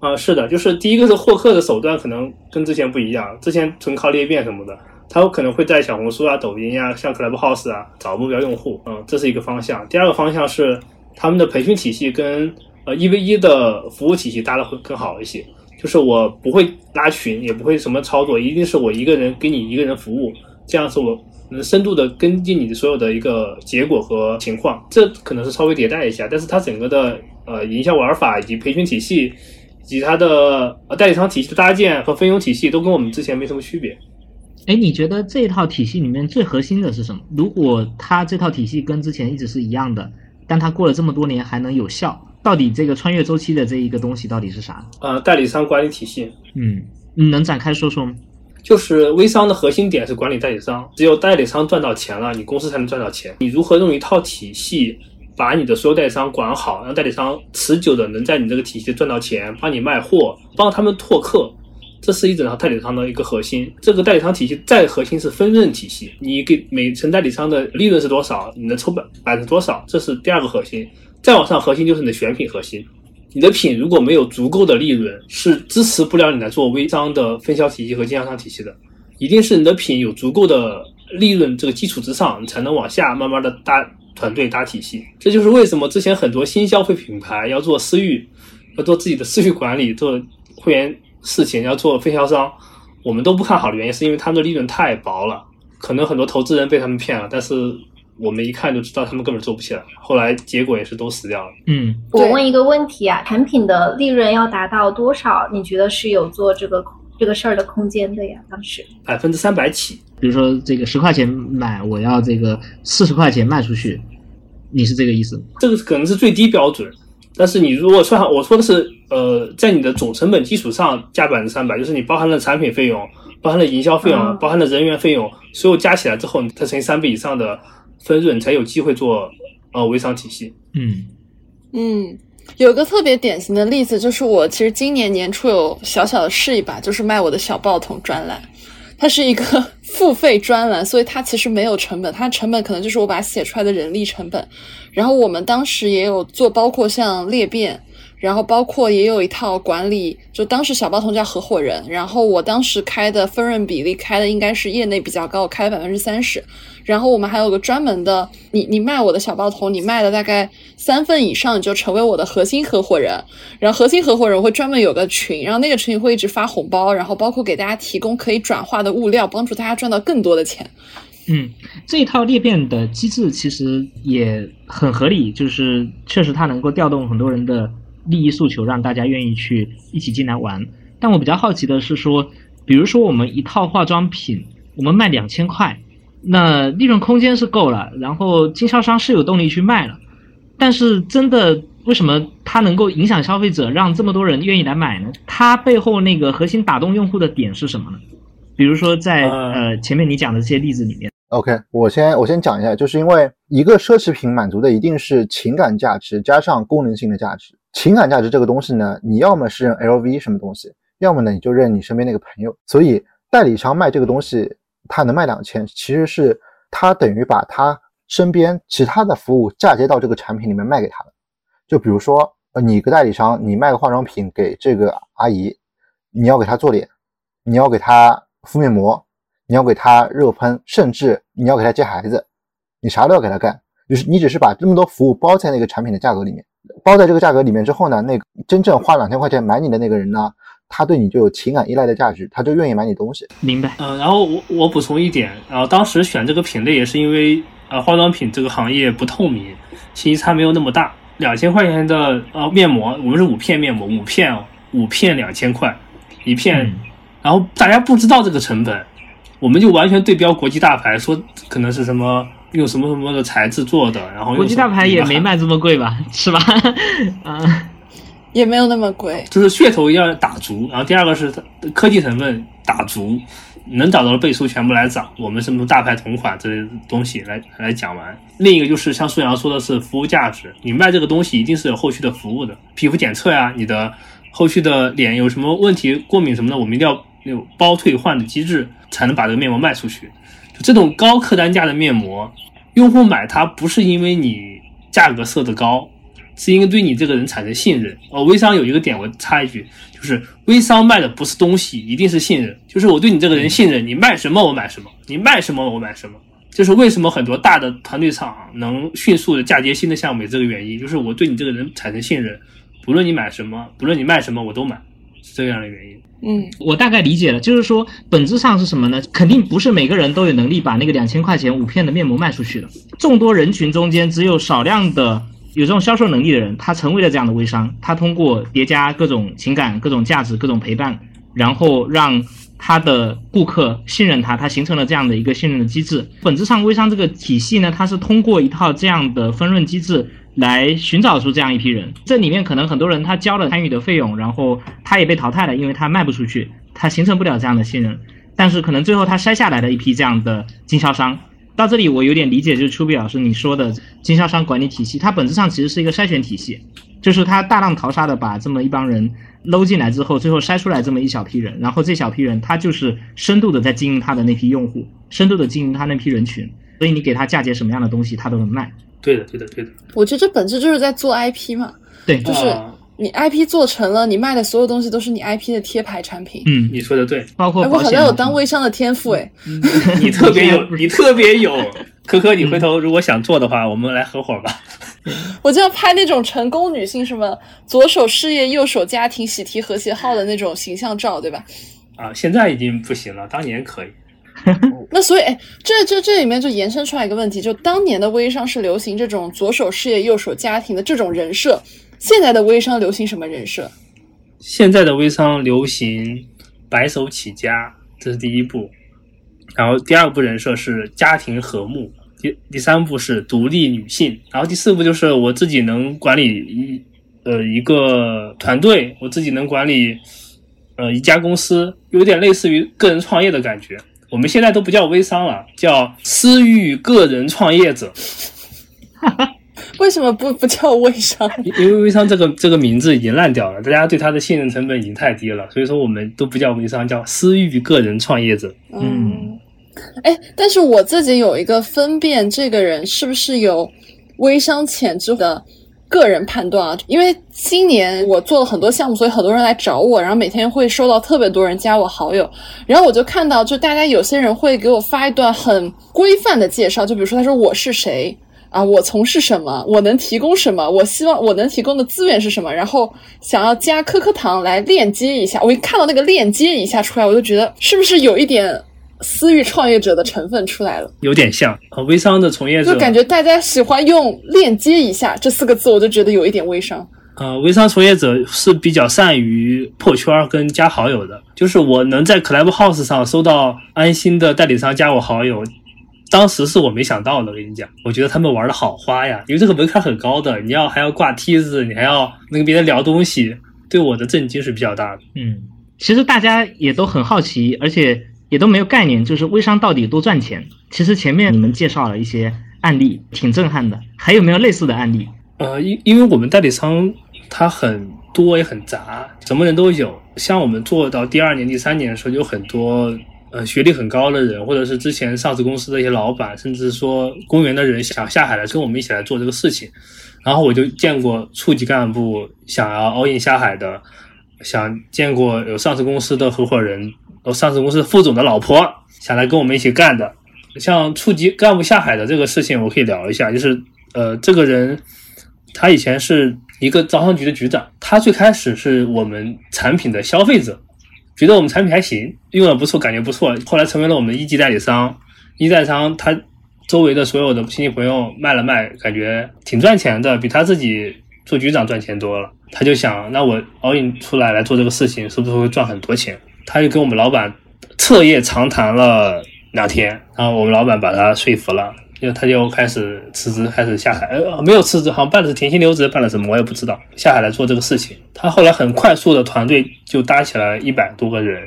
啊、是的，就是第一个是获客的手段可能跟之前不一样，之前纯靠裂变什么的，他有可能会在小红书啊、抖音啊、像 Clubhouse 啊找目标用户，嗯，这是一个方向。第二个方向是他们的培训体系跟呃一 v 一的服务体系搭的会更好一些，就是我不会拉群，也不会什么操作，一定是我一个人给你一个人服务，这样是我能深度的跟进你的所有的一个结果和情况，这可能是稍微迭代一下，但是它整个的呃营销玩法以及培训体系。以及它的呃代理商体系的搭建和分佣体系都跟我们之前没什么区别。哎，你觉得这套体系里面最核心的是什么？如果它这套体系跟之前一直是一样的，但它过了这么多年还能有效，到底这个穿越周期的这一个东西到底是啥？呃，代理商管理体系，嗯，你能展开说说吗？就是微商的核心点是管理代理商，只有代理商赚到钱了，你公司才能赚到钱。你如何用一套体系把你的所有代理商管好，让代理商持久的能在你这个体系赚到钱，帮你卖货，帮他们拓客，这是一整套代理商的一个核心。这个代理商体系再核心是分润体系，你给每层代理商的利润是多少，你能抽百百分之多少，这是第二个核心。再往上核心就是你的选品核心。你的品如果没有足够的利润，是支持不了你来做微商的分销体系和经销商体系的。一定是你的品有足够的利润这个基础之上，你才能往下慢慢的搭团队、搭体系。这就是为什么之前很多新消费品牌要做私域，要做自己的私域管理、做会员事情、要做分销商，我们都不看好的原因，是因为他们的利润太薄了。可能很多投资人被他们骗了，但是。我们一看就知道他们根本做不起来，后来结果也是都死掉了。嗯，我问一个问题啊，产品的利润要达到多少？你觉得是有做这个这个事儿的空间的呀？当时百分之三百起，比如说这个十块钱买，我要这个四十块钱卖出去，你是这个意思？这个可能是最低标准，但是你如果算，我说的是呃，在你的总成本基础上加百分之三百，就是你包含了产品费用，包含了营销费用，包含了人员费用，所有加起来之后，它乘以三倍以上的。分润才有机会做呃微商体系。嗯嗯，有个特别典型的例子，就是我其实今年年初有小小的试一把，就是卖我的小报童专栏，它是一个付费专栏，所以它其实没有成本，它成本可能就是我把它写出来的人力成本。然后我们当时也有做，包括像裂变。然后包括也有一套管理，就当时小包童叫合伙人，然后我当时开的分润比例开的应该是业内比较高，开了百分之三十。然后我们还有个专门的，你你卖我的小包童，你卖了大概三份以上，你就成为我的核心合伙人。然后核心合伙人会专门有个群，然后那个群会一直发红包，然后包括给大家提供可以转化的物料，帮助大家赚到更多的钱。嗯，这一套裂变的机制其实也很合理，就是确实它能够调动很多人的。利益诉求让大家愿意去一起进来玩，但我比较好奇的是说，比如说我们一套化妆品，我们卖两千块，那利润空间是够了，然后经销商是有动力去卖了，但是真的为什么它能够影响消费者，让这么多人愿意来买呢？它背后那个核心打动用户的点是什么呢？比如说在呃前面你讲的这些例子里面，OK，我先我先讲一下，就是因为一个奢侈品满足的一定是情感价值加上功能性的价值。情感价值这个东西呢，你要么是认 LV 什么东西，要么呢你就认你身边那个朋友。所以代理商卖这个东西，他能卖两千，其实是他等于把他身边其他的服务嫁接到这个产品里面卖给他了。就比如说，呃，你个代理商，你卖个化妆品给这个阿姨，你要给她做脸，你要给她敷面膜，你要给她热喷，甚至你要给她接孩子，你啥都要给她干，就是你只是把这么多服务包在那个产品的价格里面。包在这个价格里面之后呢，那个真正花两千块钱买你的那个人呢，他对你就有情感依赖的价值，他就愿意买你东西。明白。嗯，然后我我补充一点，然后当时选这个品类也是因为，呃，化妆品这个行业不透明，信息差没有那么大。两千块钱的呃面膜，我们是五片面膜，五片五片两千块一片，然后大家不知道这个成本，我们就完全对标国际大牌，说可能是什么。用什么什么的材质做的？然后国际大牌也没卖这么贵吧？是吧？嗯，也没有那么贵。就是噱头要打足，然后第二个是科技成分打足，能找到的倍数全部来涨。我们什么大牌同款这些东西来来讲完。另一个就是像苏阳说的是服务价值，你卖这个东西一定是有后续的服务的，皮肤检测呀，你的后续的脸有什么问题、过敏什么的，我们一定要有包退换的机制，才能把这个面膜卖出去。这种高客单价的面膜，用户买它不是因为你价格设的高，是因为对你这个人产生信任。哦，微商有一个点，我插一句，就是微商卖的不是东西，一定是信任。就是我对你这个人信任，你卖什么我买什么，你卖什么我买什么。就是为什么很多大的团队厂能迅速的嫁接新的项目，这个原因就是我对你这个人产生信任，不论你买什么，不论你卖什么，我都买，这样的原因。嗯，我大概理解了，就是说本质上是什么呢？肯定不是每个人都有能力把那个两千块钱五片的面膜卖出去的。众多人群中间，只有少量的有这种销售能力的人，他成为了这样的微商。他通过叠加各种情感、各种价值、各种陪伴，然后让他的顾客信任他，他形成了这样的一个信任的机制。本质上，微商这个体系呢，它是通过一套这样的分润机制。来寻找出这样一批人。这里面可能很多人他交了参与的费用，然后他也被淘汰了，因为他卖不出去，他形成不了这样的信任。但是可能最后他筛下来的一批这样的经销商，到这里我有点理解，就是出比老师你说的经销商管理体系，它本质上其实是一个筛选体系，就是他大浪淘沙的把这么一帮人搂进来之后，最后筛出来这么一小批人，然后这小批人他就是深度的在经营他的那批用户，深度的经营他那批人群，所以你给他嫁接什么样的东西，他都能卖。对的，对的，对的。我觉得这本质就是在做 IP 嘛，对，就是啊你 IP 做成了，你卖的所有东西都是你 IP 的贴牌产品。嗯，你说的对，哎，我包括保险啊好像有当微商的天赋哎，你特别有，你特别有。科科，你回头如果想做的话，我们来合伙吧。我就要拍那种成功女性什么左手事业右手家庭喜提和谐号的那种形象照，对吧？啊，现在已经不行了，当年可以。那所以，哎，这这这里面就延伸出来一个问题，就当年的微商是流行这种左手事业右手家庭的这种人设，现在的微商流行什么人设？现在的微商流行白手起家，这是第一步。然后第二步人设是家庭和睦，第第三步是独立女性，然后第四步就是我自己能管理一呃一个团队，我自己能管理呃一家公司，有点类似于个人创业的感觉。我们现在都不叫微商了，叫私域个人创业者。为什么不不叫微商？因因为微商这个这个名字已经烂掉了，大家对它的信任成本已经太低了，所以说我们都不叫微商，叫私域个人创业者。嗯，哎，但是我自己有一个分辨这个人是不是有微商潜质的个人判断啊，因为今年我做了很多项目，所以很多人来找我，然后每天会收到特别多人加我好友，然后我就看到，就大家有些人会给我发一段很规范的介绍，就比如说他说我是谁。啊，我从事什么？我能提供什么？我希望我能提供的资源是什么？然后想要加科科堂来链接一下。我一看到那个链接一下出来，我就觉得是不是有一点私域创业者的成分出来了？有点像和微商的从业者，就感觉大家喜欢用“链接一下”这四个字，我就觉得有一点微商。呃，微商从业者是比较善于破圈跟加好友的，就是我能在 Clubhouse 上收到安心的代理商加我好友。当时是我没想到的，我跟你讲，我觉得他们玩的好花呀，因为这个门槛很高的，你要还要挂梯子，你还要跟别人聊东西，对我的震惊是比较大的。嗯，其实大家也都很好奇，而且也都没有概念，就是微商到底多赚钱。其实前面你们介绍了一些案例，挺震撼的，还有没有类似的案例？呃，因因为我们代理商它很多也很杂，什么人都有。像我们做到第二年、第三年的时候，有很多。呃，学历很高的人，或者是之前上市公司的一些老板，甚至说公务员的人想下海来跟我们一起来做这个事情，然后我就见过处级干部想要 all in 下海的，想见过有上市公司的合伙人，有上市公司副总的老婆想来跟我们一起干的。像处级干部下海的这个事情，我可以聊一下，就是呃，这个人他以前是一个招商局的局长，他最开始是我们产品的消费者。觉得我们产品还行，用的不错，感觉不错。后来成为了我们一级代理商，一代理商他周围的所有的亲戚朋友卖了卖，感觉挺赚钱的，比他自己做局长赚钱多了。他就想，那我 all in 出来来做这个事情，是不是会赚很多钱？他就跟我们老板彻夜长谈了两天，然后我们老板把他说服了。就他就开始辞职，开始下海。呃，没有辞职，好像办的是停薪留职，办了什么我也不知道。下海来做这个事情，他后来很快速的团队就搭起来一百多个人。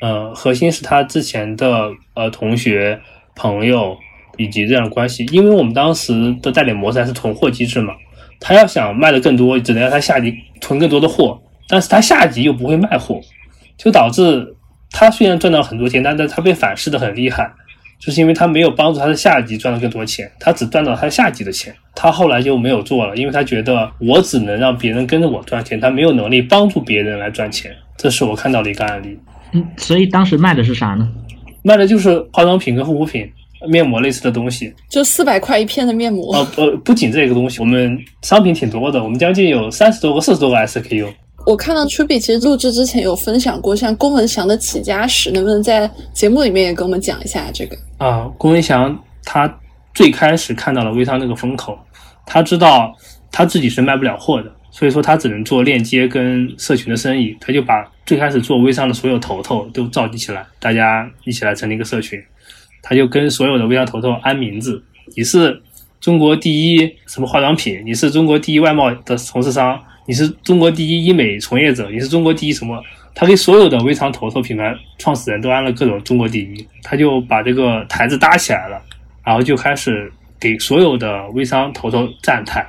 呃，核心是他之前的呃同学、朋友以及这样的关系。因为我们当时的代理模式还是囤货机制嘛，他要想卖的更多，只能让他下级囤更多的货，但是他下级又不会卖货，就导致他虽然赚到很多钱，但是他被反噬的很厉害。就是因为他没有帮助他的下级赚到更多钱，他只赚到他下级的钱。他后来就没有做了，因为他觉得我只能让别人跟着我赚钱，他没有能力帮助别人来赚钱。这是我看到的一个案例。嗯，所以当时卖的是啥呢？卖的就是化妆品跟护肤品、面膜类似的东西。就四百块一片的面膜。呃不，不仅这个东西，我们商品挺多的，我们将近有三十多个、四十多个 SKU。我看到 Truby 其实录制之前有分享过，像龚文祥的起家史，能不能在节目里面也跟我们讲一下这个？啊，龚文祥他最开始看到了微商这个风口，他知道他自己是卖不了货的，所以说他只能做链接跟社群的生意，他就把最开始做微商的所有头头都召集起来，大家一起来成立一个社群，他就跟所有的微商头头安名字，你是中国第一什么化妆品，你是中国第一外贸的从事商，你是中国第一医美从业者，你是中国第一什么？他给所有的微商头头品牌创始人都安了各种中国第一，他就把这个台子搭起来了，然后就开始给所有的微商头头站台。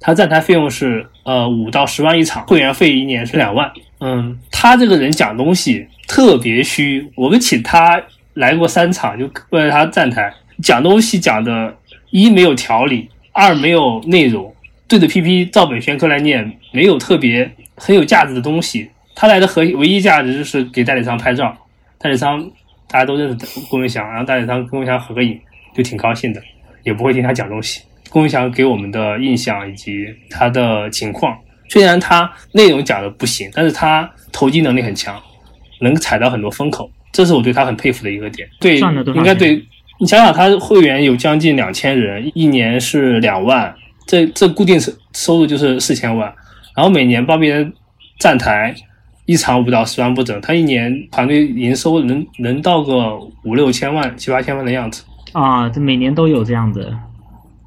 他站台费用是呃五到十万一场，会员费一年是两万。嗯，他这个人讲东西特别虚，我们请他来过三场，就为了他站台讲东西讲的，一没有条理，二没有内容，对着 PP 照本宣科来念，没有特别很有价值的东西。他来的核唯一价值就是给代理商拍照，代理商大家都认识龚文祥，然后代理商跟龚文祥合个影，就挺高兴的，也不会听他讲东西。龚文祥给我们的印象以及他的情况，虽然他内容讲的不行，但是他投机能力很强，能踩到很多风口，这是我对他很佩服的一个点。对，应该对你想想，他会员有将近两千人，一年是两万，这这固定收收入就是四千万，然后每年帮别人站台。一场五到十万不整，他一年团队营收能能到个五六千万、七八千万的样子啊！这每年都有这样的。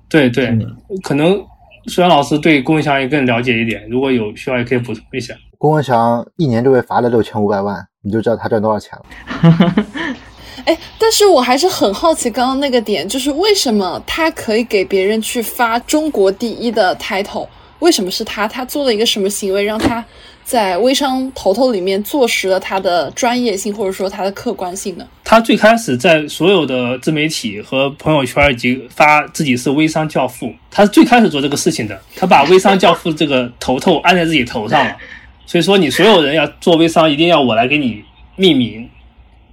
对对，可能虽然老师对龚文祥也更了解一点，如果有需要也可以补充一下。龚文祥一年就被罚了六千五百万，你就知道他赚多少钱了。哎，但是我还是很好奇，刚刚那个点就是为什么他可以给别人去发中国第一的 title？为什么是他？他做了一个什么行为让他？在微商头头里面坐实了他的专业性，或者说他的客观性呢？他最开始在所有的自媒体和朋友圈以及发自己是微商教父，他是最开始做这个事情的。他把微商教父这个头头安在自己头上了，所以说你所有人要做微商，一定要我来给你命名，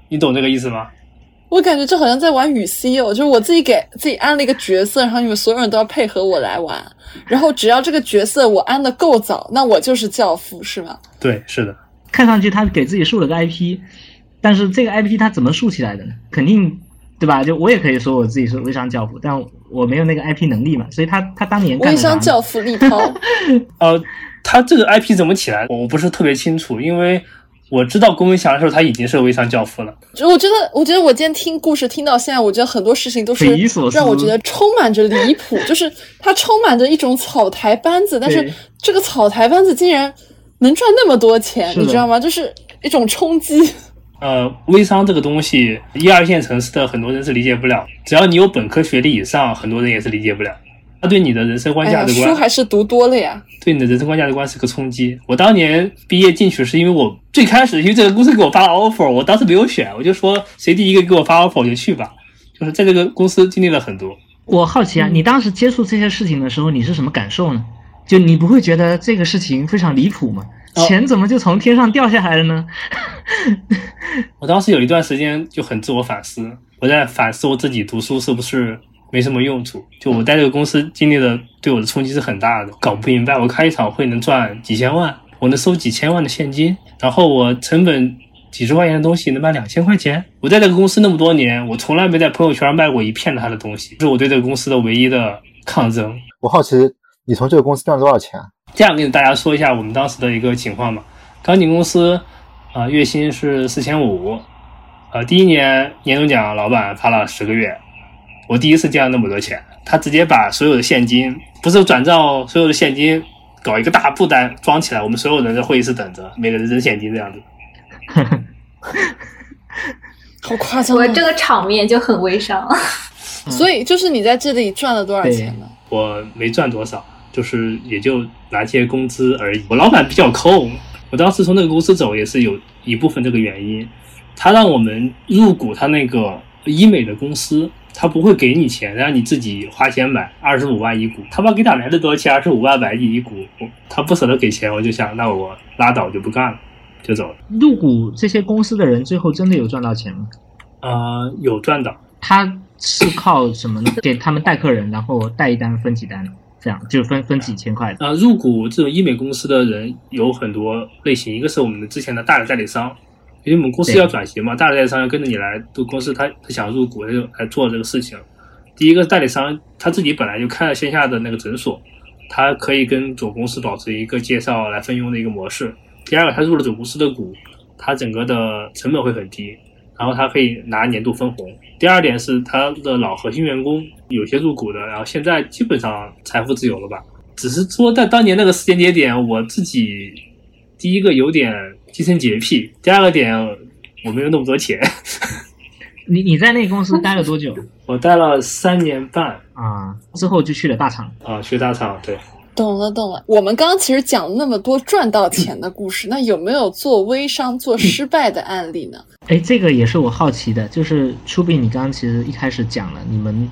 你懂这个意思吗？我感觉这好像在玩雨 C 哦，就是我自己给自己安了一个角色，然后你们所有人都要配合我来玩，然后只要这个角色我安的够早，那我就是教父，是吗？对，是的。看上去他给自己竖了个 IP，但是这个 IP 他怎么竖起来的呢？肯定对吧？就我也可以说我自己是微商教父，但我没有那个 IP 能力嘛，所以他他当年微商教父立涛，呃，他这个 IP 怎么起来？我不是特别清楚，因为。我知道龚文祥的时候，他已经是微商教父了。我觉得，我觉得我今天听故事听到现在，我觉得很多事情都是让我觉得充满着离谱，就是他充满着一种草台班子，但是这个草台班子竟然能赚那么多钱，你知道吗？就是一种冲击。呃，微商这个东西，一二线城市的很多人是理解不了，只要你有本科学历以上，很多人也是理解不了。他对你的人生观价值观，书还是读多了呀。对你的人生观价值观是个冲击。我当年毕业进去是因为我最开始因为这个公司给我发了 offer，我当时没有选，我就说谁第一个给我发 offer 我就去吧。就是在这个公司经历了很多。我好奇啊，你当时接触这些事情的时候，你是什么感受呢？就你不会觉得这个事情非常离谱吗？钱怎么就从天上掉下来了呢？我当时有一段时间就很自我反思，我在反思我自己读书是不是。没什么用处，就我在这个公司经历的，对我的冲击是很大的。搞不明白，我开一场会能赚几千万，我能收几千万的现金，然后我成本几十块钱的东西能卖两千块钱。我在这个公司那么多年，我从来没在朋友圈卖过一片他的东西，这是我对这个公司的唯一的抗争。我好奇，你从这个公司赚了多少钱？这样跟大家说一下我们当时的一个情况吧。刚进公司，啊，月薪是四千五，呃，第一年年终奖老板发了十个月。我第一次见到那么多钱，他直接把所有的现金，不是转账，所有的现金搞一个大布单装起来，我们所有人在会议室等着，每个人扔现金这样子。好夸张！我这个场面就很微商。所以就是你在这里赚了多少钱呢？我没赚多少，就是也就拿些工资而已。我老板比较抠，我当时从那个公司走也是有一部分这个原因，他让我们入股他那个医美的公司。他不会给你钱，让你自己花钱买二十五万一股。他妈给哪来的多少钱？二十五万买你一股，他不舍得给钱，我就想，那我拉倒就不干了，就走了。入股这些公司的人，最后真的有赚到钱吗？呃，有赚到。他是靠什么呢？给他们带客人，然后带一单分几单，这样就分分几千块。呃，入股这种医美公司的人有很多类型，一个是我们的之前的大的代理商。因为我们公司要转型嘛，大的代理商要跟着你来，都公司他他想入股，他就来做这个事情。第一个代理商他自己本来就开了线下的那个诊所，他可以跟总公司保持一个介绍来分佣的一个模式。第二个，他入了总公司的股，他整个的成本会很低。然后他可以拿年度分红。第二点是他的老核心员工有些入股的，然后现在基本上财富自由了吧？只是说在当年那个时间节点，我自己第一个有点精神洁癖，第二个点我没有那么多钱。你你在那个公司待了多久？我待了三年半啊，之后就去了大厂啊，去大厂对。懂了懂了，我们刚刚其实讲了那么多赚到钱的故事，那有没有做微商做失败的案例呢？哎，这个也是我好奇的，就是出斌，你刚刚其实一开始讲了，你们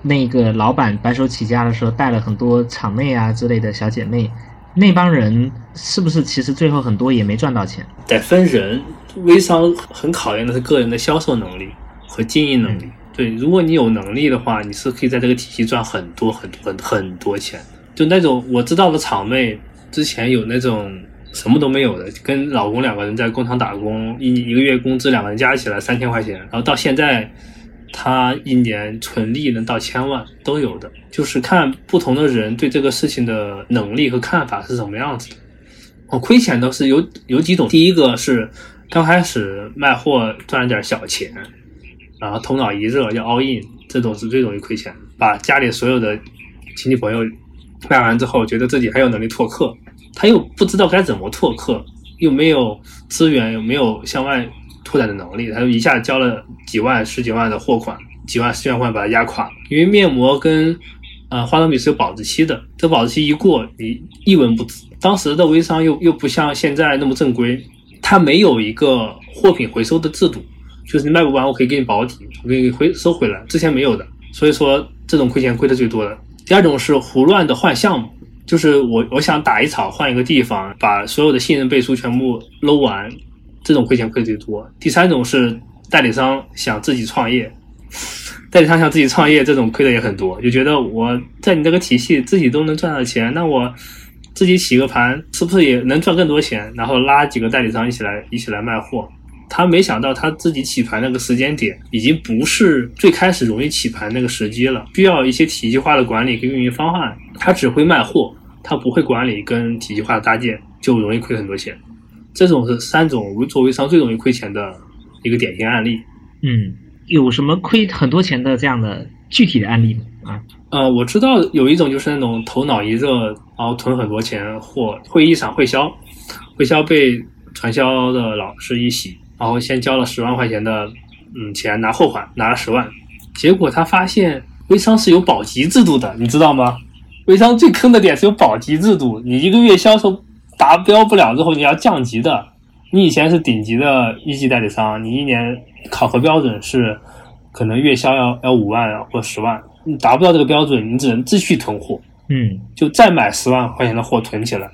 那个老板白手起家的时候带了很多厂妹啊之类的小姐妹，那帮人是不是其实最后很多也没赚到钱？得分人，微商很考验的是个人的销售能力和经营能力。对，如果你有能力的话，你是可以在这个体系赚很多很多很很多钱。就那种我知道的厂妹，之前有那种什么都没有的，跟老公两个人在工厂打工，一一个月工资两个人加起来三千块钱，然后到现在，他一年纯利能到千万都有的，就是看不同的人对这个事情的能力和看法是什么样子的。我亏钱都是有有几种，第一个是刚开始卖货赚了点小钱，然后头脑一热要 all in，这种是最容易亏钱，把家里所有的亲戚朋友。卖完之后，觉得自己还有能力拓客，他又不知道该怎么拓客，又没有资源，又没有向外拓展的能力，他就一下交了几万、十几万的货款，几万、十几万块把他压垮了。因为面膜跟呃化妆品是有保质期的，这保质期一过，你一文不值。当时的微商又又不像现在那么正规，他没有一个货品回收的制度，就是你卖不完，我可以给你保底，我给你回收回来，之前没有的，所以说这种亏钱亏的最多的。第二种是胡乱的换项目，就是我我想打一场换一个地方，把所有的信任背书全部搂完，这种亏钱亏最多。第三种是代理商想自己创业，代理商想自己创业，这种亏的也很多，就觉得我在你这个体系自己都能赚到钱，那我自己起个盘是不是也能赚更多钱？然后拉几个代理商一起来一起来卖货。他没想到他自己起盘那个时间点，已经不是最开始容易起盘那个时机了，需要一些体系化的管理跟运营方案。他只会卖货，他不会管理跟体系化的搭建，就容易亏很多钱。这种是三种做微商最容易亏钱的一个典型案例。嗯，有什么亏很多钱的这样的具体的案例吗？啊，呃，我知道有一种就是那种头脑一热，然后囤很多钱或，会一场会销，会销被传销的老师一洗。然后先交了十万块钱的嗯钱拿货款拿了十万，结果他发现微商是有保级制度的，你知道吗？微商最坑的点是有保级制度，你一个月销售达标不了之后你要降级的。你以前是顶级的一级代理商，你一年考核标准是可能月销要要五万或十万，你达不到这个标准，你只能继续囤货，嗯，就再买十万块钱的货囤起来。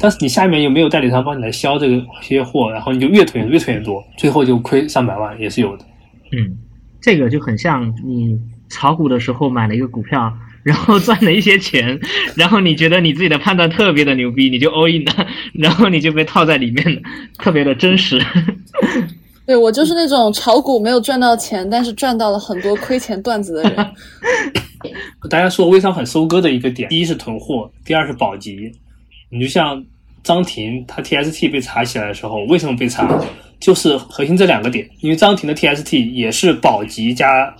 但是你下面又没有代理商帮你来销这个些货，然后你就越囤越囤越多，最后就亏上百万也是有的。嗯，这个就很像你炒股的时候买了一个股票，然后赚了一些钱，然后你觉得你自己的判断特别的牛逼，你就 all in 了，然后你就被套在里面了，特别的真实。对我就是那种炒股没有赚到钱，但是赚到了很多亏钱段子的人。大家说微商很收割的一个点，第一是囤货，第二是保级。你就像张婷，她 TST 被查起来的时候，为什么被查？就是核心这两个点。因为张婷的 TST 也是保级加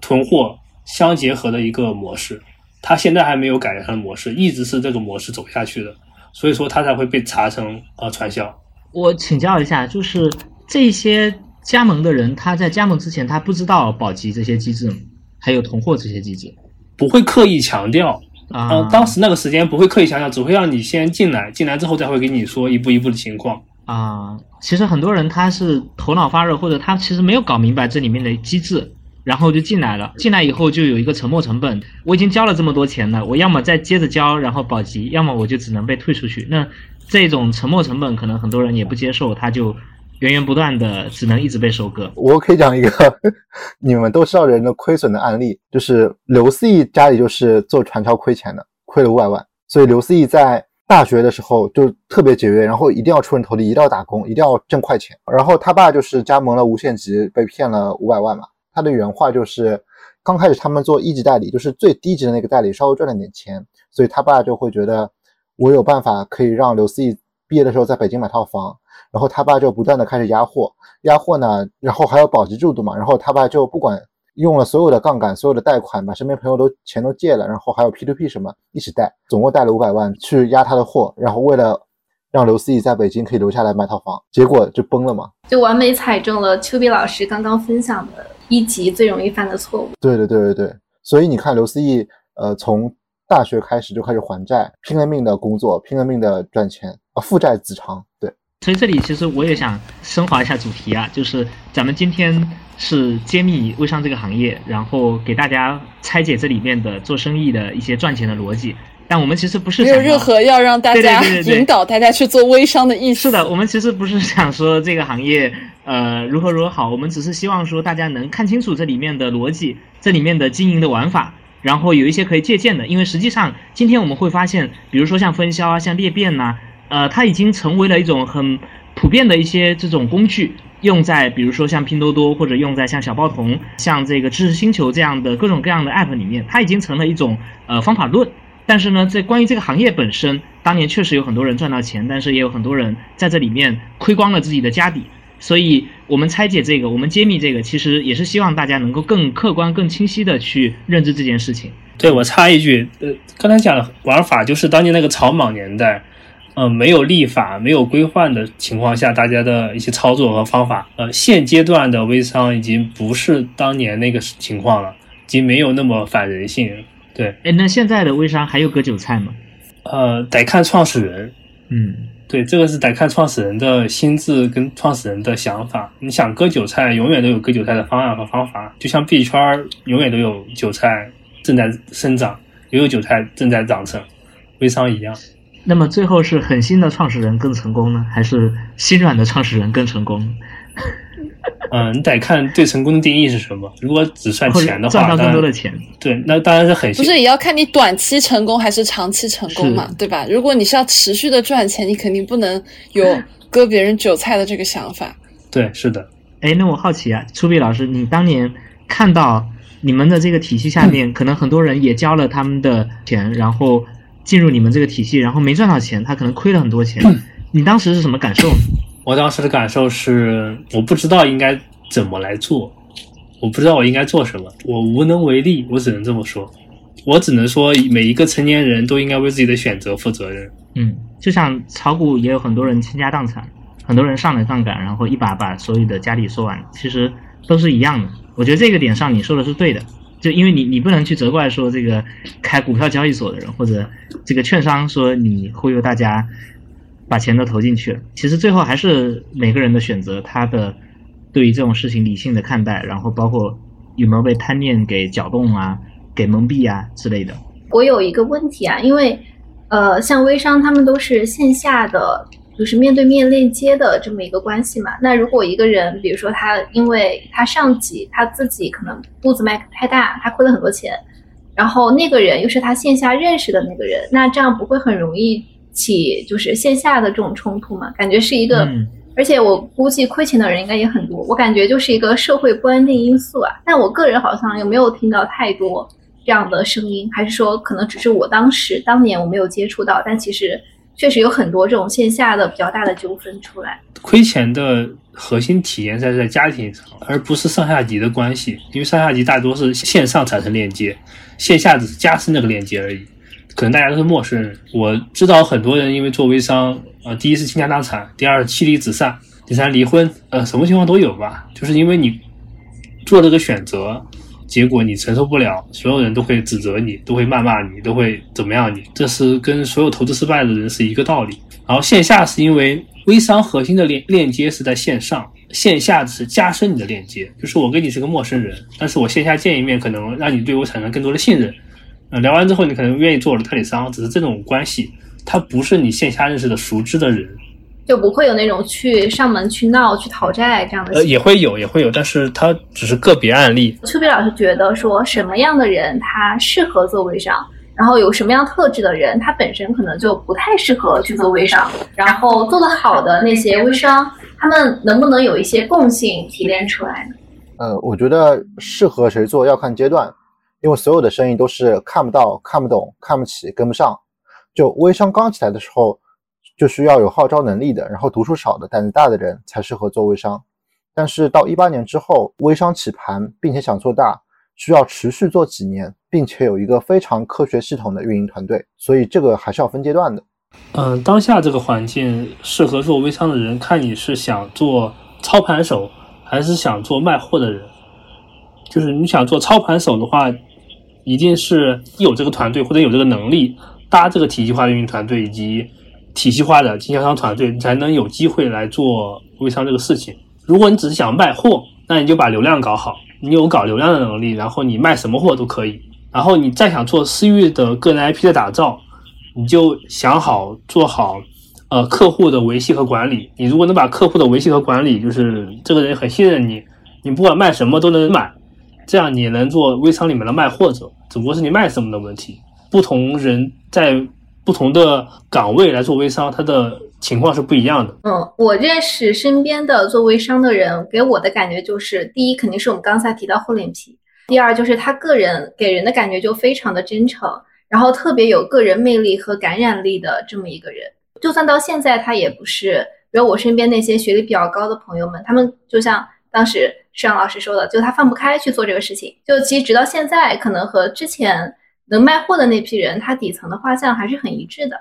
囤货相结合的一个模式，他现在还没有改他的模式，一直是这个模式走下去的，所以说他才会被查成呃传销。我请教一下，就是这些加盟的人，他在加盟之前，他不知道保级这些机制，还有囤货这些机制，不会刻意强调。啊，当时那个时间不会刻意强调，只会让你先进来，进来之后再会给你说一步一步的情况。啊，其实很多人他是头脑发热，或者他其实没有搞明白这里面的机制，然后就进来了。进来以后就有一个沉没成本，我已经交了这么多钱了，我要么再接着交，然后保级，要么我就只能被退出去。那这种沉没成本可能很多人也不接受，他就。源源不断的，只能一直被收割。我可以讲一个 你们都知道人的亏损的案例，就是刘思义家里就是做传销亏钱的，亏了五百万。所以刘思义在大学的时候就特别节约，然后一定要出人头地，一定要打工，一定要挣快钱。然后他爸就是加盟了无限极，被骗了五百万嘛。他的原话就是，刚开始他们做一级代理，就是最低级的那个代理，稍微赚了点钱，所以他爸就会觉得我有办法可以让刘思义毕业的时候在北京买套房。然后他爸就不断的开始压货，压货呢，然后还有保级制度嘛，然后他爸就不管用了所有的杠杆，所有的贷款，把身边朋友都钱都借了，然后还有 P to P 什么一起贷，总共贷了五百万去压他的货，然后为了让刘思义在北京可以留下来买套房，结果就崩了嘛。就完美踩中了丘比老师刚刚分享的一级最容易犯的错误。对对对对对，所以你看刘思义，呃，从大学开始就开始还债，拼了命的工作，拼了命的赚钱啊，负债子偿。对，所以这里其实我也想升华一下主题啊，就是咱们今天是揭秘微商这个行业，然后给大家拆解这里面的做生意的一些赚钱的逻辑。但我们其实不是没有任何要让大家引导大家去做微商的意思。是的，我们其实不是想说这个行业呃如何如何好，我们只是希望说大家能看清楚这里面的逻辑，这里面的经营的玩法，然后有一些可以借鉴的。因为实际上今天我们会发现，比如说像分销啊，像裂变呐、呃，它已经成为了一种很普遍的一些这种工具，用在比如说像拼多多或者用在像小报童、像这个知识星球这样的各种各样的 app 里面，它已经成了一种呃方法论。但是呢，在关于这个行业本身，当年确实有很多人赚到钱，但是也有很多人在这里面亏光了自己的家底。所以，我们拆解这个，我们揭秘这个，其实也是希望大家能够更客观、更清晰的去认知这件事情。对我插一句，呃，刚才讲的玩法就是当年那个草莽年代，呃，没有立法、没有规范的情况下，大家的一些操作和方法。呃，现阶段的微商已经不是当年那个情况了，已经没有那么反人性。对，哎，那现在的微商还有割韭菜吗？呃，得看创始人。嗯，对，这个是得看创始人的心智跟创始人的想法。你想割韭菜，永远都有割韭菜的方案和方法。就像币圈儿永远都有韭菜正在生长，也有韭菜正在长成，微商一样。那么最后是狠心的创始人更成功呢，还是心软的创始人更成功？嗯，你得看对成功的定义是什么。如果只算钱的话，赚到更多的钱？对，那当然是很不是也要看你短期成功还是长期成功嘛，对吧？如果你是要持续的赚钱，你肯定不能有割别人韭菜的这个想法。对，是的。哎，那我好奇啊，初碧老师，你当年看到你们的这个体系下面，可能很多人也交了他们的钱，然后进入你们这个体系，然后没赚到钱，他可能亏了很多钱，你当时是什么感受呢？我当时的感受是，我不知道应该怎么来做，我不知道我应该做什么，我无能为力，我只能这么说。我只能说，每一个成年人都应该为自己的选择负责任。嗯，就像炒股也有很多人倾家荡产，很多人上了杠杆，然后一把把所有的家底收完，其实都是一样的。我觉得这个点上你说的是对的，就因为你你不能去责怪说这个开股票交易所的人或者这个券商说你忽悠大家把钱都投进去了，其实最后还是每个人的选择，他的对于这种事情理性的看待，然后包括有没有被贪念给搅动啊、给蒙蔽啊之类的。我有一个问题啊，因为呃，像微商他们都是线下的，就是面对面链接的这么一个关系嘛。那如果一个人，比如说他因为他上级他自己可能步子迈太大，他亏了很多钱，然后那个人又是他线下认识的那个人，那这样不会很容易起就是线下的这种冲突嘛？感觉是一个。嗯而且我估计亏钱的人应该也很多，我感觉就是一个社会不安定因素啊。但我个人好像又没有听到太多这样的声音，还是说可能只是我当时当年我没有接触到，但其实确实有很多这种线下的比较大的纠纷出来。亏钱的核心体验在在家庭上，而不是上下级的关系，因为上下级大多是线上产生链接，线下只是加深那个链接而已。可能大家都是陌生人，我知道很多人因为做微商，呃，第一是倾家荡产，第二妻离子散，第三离婚，呃，什么情况都有吧。就是因为你做这个选择，结果你承受不了，所有人都会指责你，都会谩骂你，都会怎么样你，这是跟所有投资失败的人是一个道理。然后线下是因为微商核心的链链接是在线上，线下是加深你的链接，就是我跟你是个陌生人，但是我线下见一面，可能让你对我产生更多的信任。呃，聊完之后，你可能愿意做我的代理商，只是这种关系，他不是你线下认识的熟知的人。就不会有那种去上门去闹、去讨债这样的呃，也会有，也会有，但是他只是个别案例。丘比老师觉得说什么样的人他适合做微商，然后有什么样特质的人他本身可能就不太适合去做微商，然后做得好的那些微商，他们能不能有一些共性提炼出来呢？呃，我觉得适合谁做要看阶段，因为所有的生意都是看不到、看不懂、看不起、跟不上。就微商刚起来的时候，就需要有号召能力的，然后读书少的、胆子大的人才适合做微商。但是到一八年之后，微商起盘并且想做大，需要持续做几年，并且有一个非常科学系统的运营团队，所以这个还是要分阶段的。嗯，当下这个环境适合做微商的人，看你是想做操盘手，还是想做卖货的人。就是你想做操盘手的话，一定是有这个团队或者有这个能力搭这个体系化的运营团队以及体系化的经销商团队，你才能有机会来做微商这个事情。如果你只是想卖货，那你就把流量搞好，你有搞流量的能力，然后你卖什么货都可以。然后你再想做私域的个人 IP 的打造，你就想好做好，呃，客户的维系和管理。你如果能把客户的维系和管理，就是这个人很信任你，你不管卖什么都能买，这样你能做微商里面的卖货者。只不过是你卖什么的问题。不同人在不同的岗位来做微商，他的。情况是不一样的。嗯，我认识身边的做微商的人，给我的感觉就是，第一肯定是我们刚才提到厚脸皮，第二就是他个人给人的感觉就非常的真诚，然后特别有个人魅力和感染力的这么一个人。就算到现在，他也不是，比如我身边那些学历比较高的朋友们，他们就像当时施阳老师说的，就他放不开去做这个事情。就其实直到现在，可能和之前能卖货的那批人，他底层的画像还是很一致的。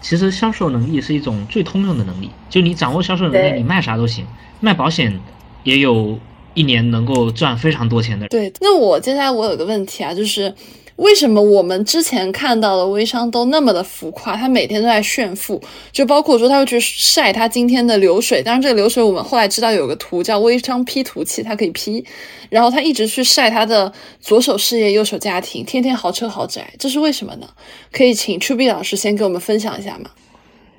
其实销售能力是一种最通用的能力，就你掌握销售能力，你卖啥都行。卖保险也有一年能够赚非常多钱的。对，那我接下来我有个问题啊，就是。为什么我们之前看到的微商都那么的浮夸？他每天都在炫富，就包括说他会去晒他今天的流水。当然，这个流水我们后来知道有个图叫微商 P 图器，它可以 P。然后他一直去晒他的左手事业、右手家庭，天天豪车豪宅，这是为什么呢？可以请 Chu B 老师先给我们分享一下吗？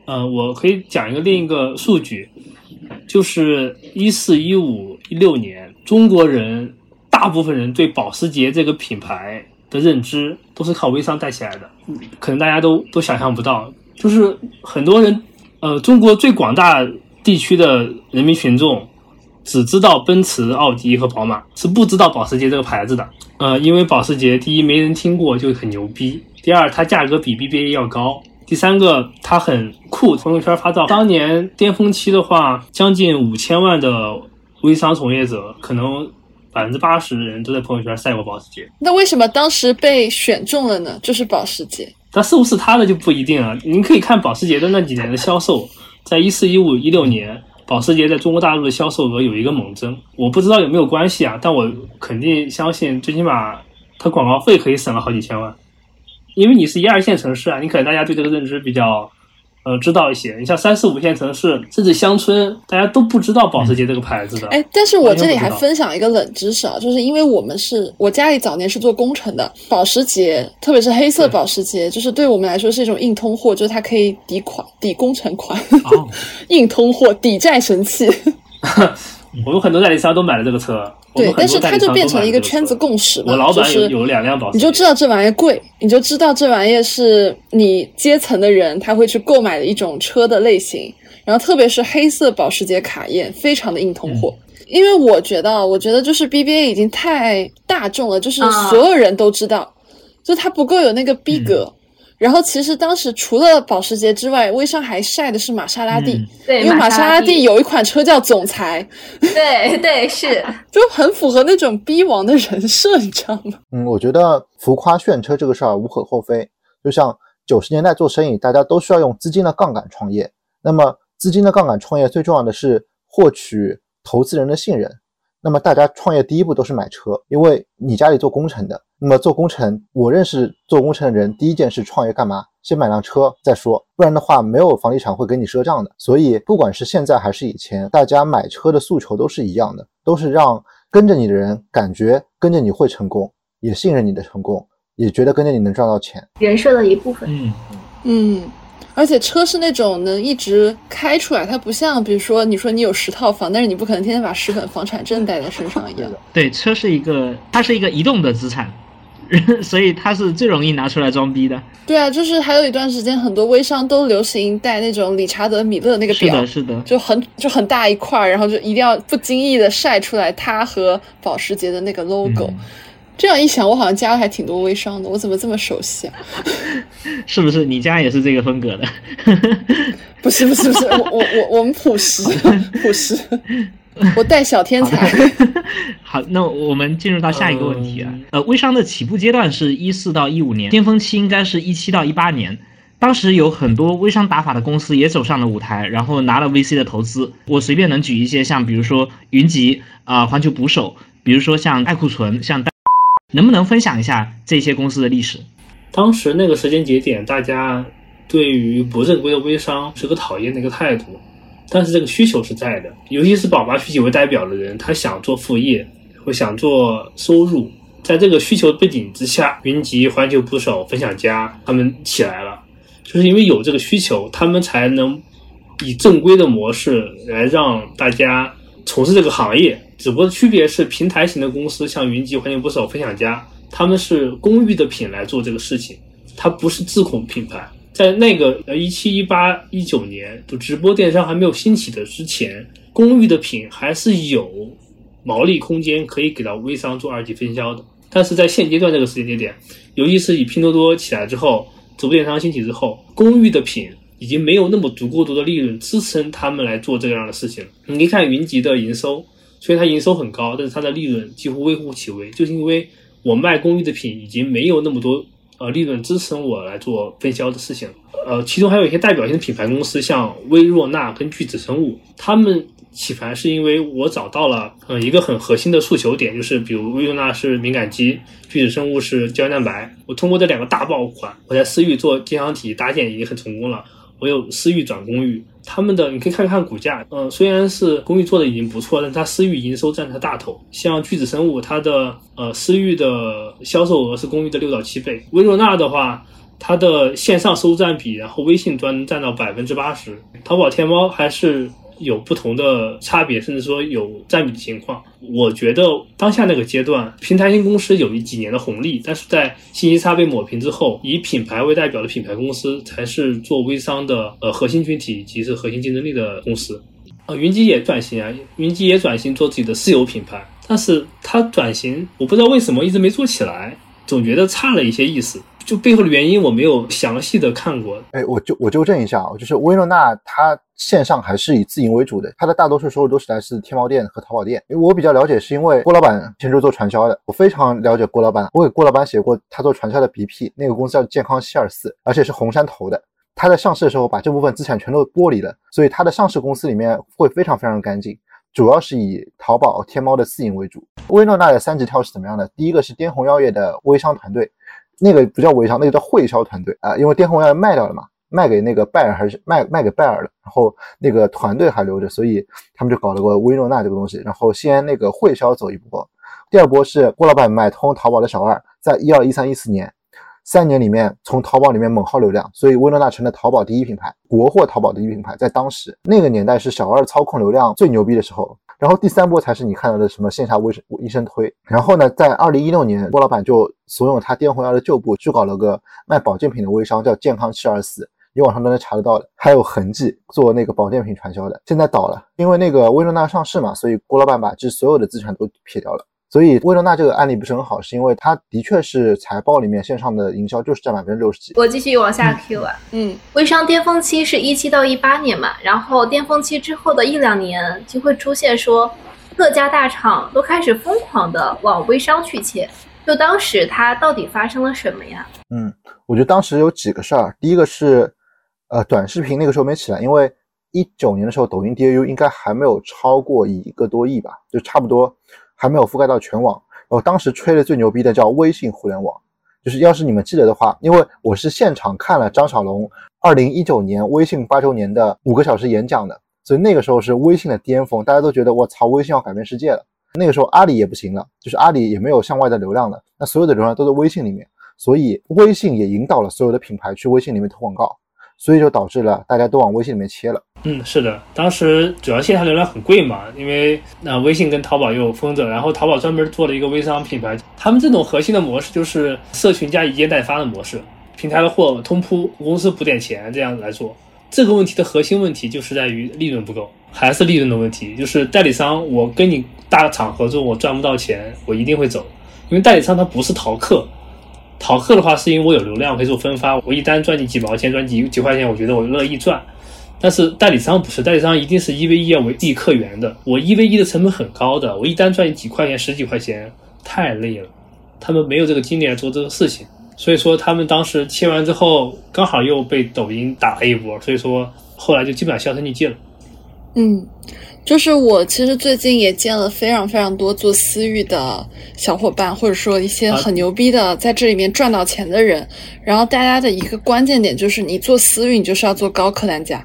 呃，我可以讲一个另一个数据，就是一四一五一六年，中国人大部分人对保时捷这个品牌。的认知都是靠微商带起来的，可能大家都都想象不到，就是很多人，呃，中国最广大地区的人民群众只知道奔驰、奥迪和宝马，是不知道保时捷这个牌子的。呃，因为保时捷第一没人听过就很牛逼，第二它价格比 BBA 要高，第三个它很酷，朋友圈发照。当年巅峰期的话，将近五千万的微商从业者可能。百分之八十的人都在朋友圈晒过保时捷，那为什么当时被选中了呢？就是保时捷，但是不是他的就不一定了。您可以看保时捷的那几年的销售，在一四、一五、一六年，保时捷在中国大陆的销售额有一个猛增。我不知道有没有关系啊，但我肯定相信，最起码它广告费可以省了好几千万，因为你是一二线城市啊，你可能大家对这个认知比较。呃，知道一些。你像三四五线城市，甚至乡村，大家都不知道保时捷这个牌子的。哎，但是我这里还分享一个冷知识啊，就是因为我们是我家里早年是做工程的，保时捷，特别是黑色保时捷，就是对我们来说是一种硬通货，就是它可以抵款、抵工程款，硬通货、抵债神器。我们很多代理商都买了这个车。对，但是它就变成了一个圈子共识嘛，就是有两辆保时捷，你就知道这玩意贵，你就知道这玩意是你阶层的人他会去购买的一种车的类型。然后特别是黑色保时捷卡宴，非常的硬通货。因为我觉得，我觉得就是 BBA 已经太大众了，就是所有人都知道，就它不够有那个逼格。然后其实当时除了保时捷之外，微商还晒的是玛莎拉蒂，对，因为玛莎拉蒂有一款车叫总裁，对对是，就很符合那种逼王的人设，你知道吗？嗯，我觉得浮夸炫车这个事儿无可厚非。就像九十年代做生意，大家都需要用资金的杠杆创业，那么资金的杠杆创业最重要的是获取投资人的信任。那么大家创业第一步都是买车，因为你家里做工程的。那么做工程，我认识做工程的人，第一件事创业干嘛？先买辆车再说，不然的话没有房地产会给你赊账的。所以不管是现在还是以前，大家买车的诉求都是一样的，都是让跟着你的人感觉跟着你会成功，也信任你的成功，也觉得跟着你能赚到钱。人设的一部分。嗯嗯。而且车是那种能一直开出来，它不像比如说你说你有十套房，但是你不可能天天把十本房产证带在身上一样。对，车是一个，它是一个移动的资产，所以它是最容易拿出来装逼的。对啊，就是还有一段时间，很多微商都流行带那种理查德米勒那个表，是的，是的，就很就很大一块，然后就一定要不经意的晒出来它和保时捷的那个 logo。这样一想，我好像加了还挺多微商的，我怎么这么熟悉啊？是不是你家也是这个风格的？不是不是不是，我我我我们朴实朴实，我带小天才。好，那我们进入到下一个问题啊。嗯呃，微商的起步阶段是一四到一五年，巅峰期应该是一七到一八年。当时有很多微商打法的公司也走上了舞台，然后拿了 VC 的投资。我随便能举一些，像比如说云集啊、环球捕手，比如说像爱库存，像单，能不能分享一下这些公司的历史？当时那个时间节点，大家对于不正规的微商是个讨厌的一个态度，但是这个需求是在的，尤其是宝妈虚己为代表的人，他想做副业或想做收入，在这个需求背景之下，云集、环球捕手、分享家他们起来了，就是因为有这个需求，他们才能以正规的模式来让大家从事这个行业。只不过区别是，平台型的公司像云集、环球捕手、分享家，他们是公寓的品来做这个事情，它不是自控品牌。在那个呃一七一八一九年，就直播电商还没有兴起的之前，公寓的品还是有毛利空间可以给到微商做二级分销的。但是在现阶段这个时间节点，尤其是以拼多多起来之后，直播电商兴起之后，公寓的品已经没有那么足够多的利润支撑他们来做这样的事情了。你可以看云集的营收，虽然它营收很高，但是它的利润几乎微乎其微，就是因为我卖公寓的品已经没有那么多呃利润支撑我来做分销的事情了。呃，其中还有一些代表性的品牌公司，像薇若娜跟巨子生物，他们起盘是因为我找到了呃一个很核心的诉求点，就是比如薇若娜是敏感肌，巨子生物是胶原蛋白，我通过这两个大爆款，我在私域做电商体搭建已经很成功了。我有私域转公域，他们的你可以看看股价，呃，虽然是公域做的已经不错，但它私域营收占它大头。像巨子生物，它的呃私域的销售额是公域的六到七倍。薇诺娜的话，它的线上收入占比，然后微信端占到百分之八十，淘宝、天猫还是有不同的差别，甚至说有占比的情况。我觉得当下那个阶段，平台型公司有一几年的红利，但是在信息差被抹平之后，以品牌为代表的品牌公司才是做微商的呃核心群体以及是核心竞争力的公司。呃，云集也转型啊，云集也转型做自己的私有品牌，但是它转型，我不知道为什么一直没做起来，总觉得差了一些意思。就背后的原因我没有详细的看过，哎，我就我纠正一下啊，就是薇诺娜它线上还是以自营为主的，它的大多数收入都是来自天猫店和淘宝店。因为我比较了解，是因为郭老板前就是做传销的，我非常了解郭老板。我给郭老板写过他做传销的 BP，那个公司叫健康七二四，而且是红杉投的。他在上市的时候把这部分资产全都剥离了，所以他的上市公司里面会非常非常干净，主要是以淘宝、天猫的私营为主。薇诺娜的三级跳是怎么样的？第一个是滇红药业的微商团队。那个不叫微商，那个叫会销团队啊，因为电控要卖掉了嘛，卖给那个拜尔还是卖卖给拜尔了，然后那个团队还留着，所以他们就搞了个薇诺娜这个东西，然后先那个会销走一波，第二波是郭老板买通淘宝的小二，在一二一三一四年三年里面从淘宝里面猛耗流量，所以薇诺娜成了淘宝第一品牌，国货淘宝第一品牌，在当时那个年代是小二操控流量最牛逼的时候。然后第三波才是你看到的什么线下微医生推，然后呢，在二零一六年，郭老板就怂恿他滇红药的旧部去搞了个卖保健品的微商，叫健康七二四，你网上都能查得到的，还有痕迹做那个保健品传销的，现在倒了，因为那个薇诺娜上市嘛，所以郭老板把这所有的资产都撇掉了。所以薇诺娜这个案例不是很好，是因为它的确是财报里面线上的营销就是占百分之六十几。我继续往下 Q 啊，嗯，微商巅峰期是一七到一八年嘛，然后巅峰期之后的一两年就会出现说各家大厂都开始疯狂的往微商去切，就当时它到底发生了什么呀？嗯，我觉得当时有几个事儿，第一个是呃短视频那个时候没起来，因为一九年的时候抖音 DAU 应该还没有超过一个多亿吧，就差不多。还没有覆盖到全网，然后当时吹的最牛逼的叫微信互联网，就是要是你们记得的话，因为我是现场看了张小龙二零一九年微信八周年的五个小时演讲的，所以那个时候是微信的巅峰，大家都觉得我操，微信要改变世界了。那个时候阿里也不行了，就是阿里也没有向外的流量了，那所有的流量都在微信里面，所以微信也引导了所有的品牌去微信里面投广告，所以就导致了大家都往微信里面切了。嗯，是的，当时主要线下流量很贵嘛，因为那、微信跟淘宝又封着，然后淘宝专门做了一个微商品牌，他们这种核心的模式就是社群加一件代发的模式，平台的货通铺，公司补点钱这样来做。这个问题的核心问题就是在于利润不够，还是利润的问题，就是代理商我跟你大厂合作，我赚不到钱，我一定会走，因为代理商他不是淘客。淘客的话，是因为我有流量可以做分发，我一单赚你几毛钱，赚几几块钱，我觉得我乐意赚。但是代理商不是，代理商一定是一 v 一要为地客源的。我一 v 一的成本很高的，我一单赚你几块钱、十几块钱，太累了。他们没有这个精力来做这个事情，所以说他们当时切完之后，刚好又被抖音打了一波，所以说后来就基本上销声匿迹了。嗯，就是我其实最近也见了非常非常多做私域的小伙伴，或者说一些很牛逼的在这里面赚到钱的人。然后大家的一个关键点就是，你做私域，你就是要做高客单价，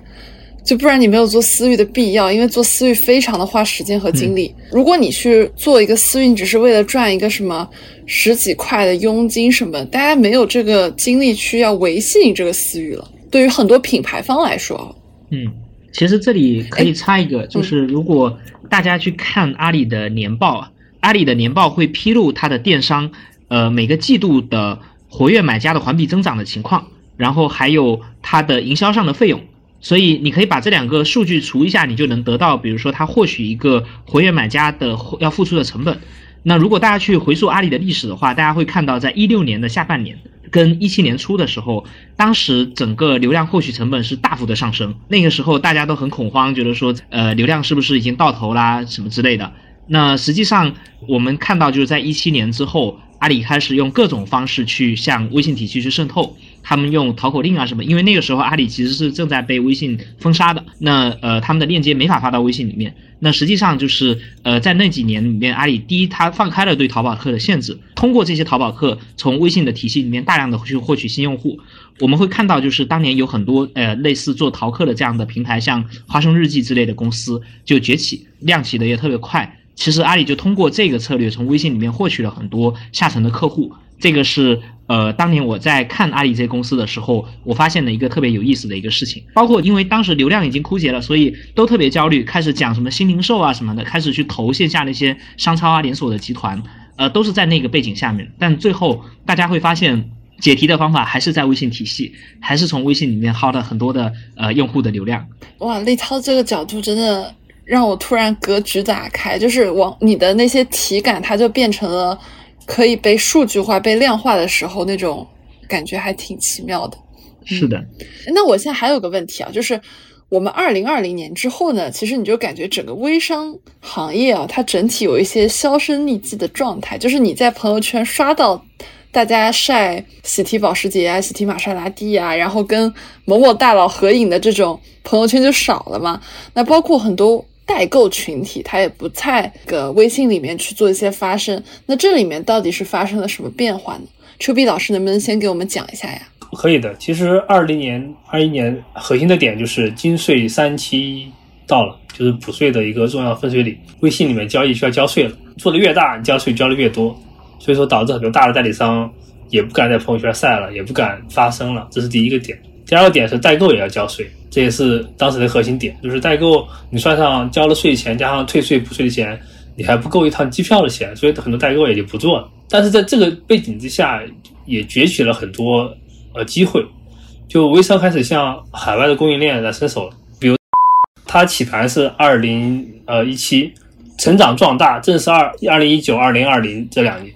就不然你没有做私域的必要，因为做私域非常的花时间和精力。如果你去做一个私域，你只是为了赚一个什么十几块的佣金什么，大家没有这个精力去要维系你这个私域了。对于很多品牌方来说，嗯。其实这里可以插一个，就是如果大家去看阿里的年报，阿里的年报会披露它的电商，呃，每个季度的活跃买家的环比增长的情况，然后还有它的营销上的费用，所以你可以把这两个数据除一下，你就能得到，比如说它获取一个活跃买家的要付出的成本。那如果大家去回溯阿里的历史的话，大家会看到，在一六年的下半年。跟一七年初的时候，当时整个流量获取成本是大幅的上升，那个时候大家都很恐慌，觉得说，呃，流量是不是已经到头啦，什么之类的。那实际上我们看到，就是在一七年之后。阿里开始用各种方式去向微信体系去渗透，他们用淘口令啊什么，因为那个时候阿里其实是正在被微信封杀的，那呃他们的链接没法发到微信里面，那实际上就是呃在那几年里面，阿里第一它放开了对淘宝客的限制，通过这些淘宝客从微信的体系里面大量的去获取新用户，我们会看到就是当年有很多呃类似做淘客的这样的平台，像花生日记之类的公司就崛起，亮起的也特别快。其实阿里就通过这个策略，从微信里面获取了很多下沉的客户。这个是呃，当年我在看阿里这些公司的时候，我发现的一个特别有意思的一个事情。包括因为当时流量已经枯竭了，所以都特别焦虑，开始讲什么新零售啊什么的，开始去投线下那些商超啊连锁的集团，呃，都是在那个背景下面。但最后大家会发现，解题的方法还是在微信体系，还是从微信里面薅了很多的呃用户的流量。哇，立涛这个角度真的。让我突然格局打开，就是往你的那些体感，它就变成了可以被数据化、被量化的时候那种感觉，还挺奇妙的。是的。那我现在还有个问题啊，就是我们二零二零年之后呢，其实你就感觉整个微商行业啊，它整体有一些销声匿迹的状态，就是你在朋友圈刷到大家晒喜提保时捷啊、喜提玛莎拉蒂啊，然后跟某某大佬合影的这种朋友圈就少了嘛。那包括很多。代购群体，他也不在个微信里面去做一些发声。那这里面到底是发生了什么变化呢？丘比老师能不能先给我们讲一下呀？可以的。其实二零年、二一年核心的点就是金税三期到了，就是补税的一个重要分水岭。微信里面交易需要交税了，做的越大，交税交的越多，所以说导致很多大的代理商也不敢在朋友圈晒了，也不敢发声了。这是第一个点。第二个点是代购也要交税。这也是当时的核心点，就是代购，你算上交了税钱，加上退税补税的钱，你还不够一趟机票的钱，所以很多代购也就不做了。但是在这个背景之下，也崛起了很多呃机会，就微商开始向海外的供应链来伸手。比如，它起盘是二零呃一七，成长壮大，正是二二零一九、二零二零这两年。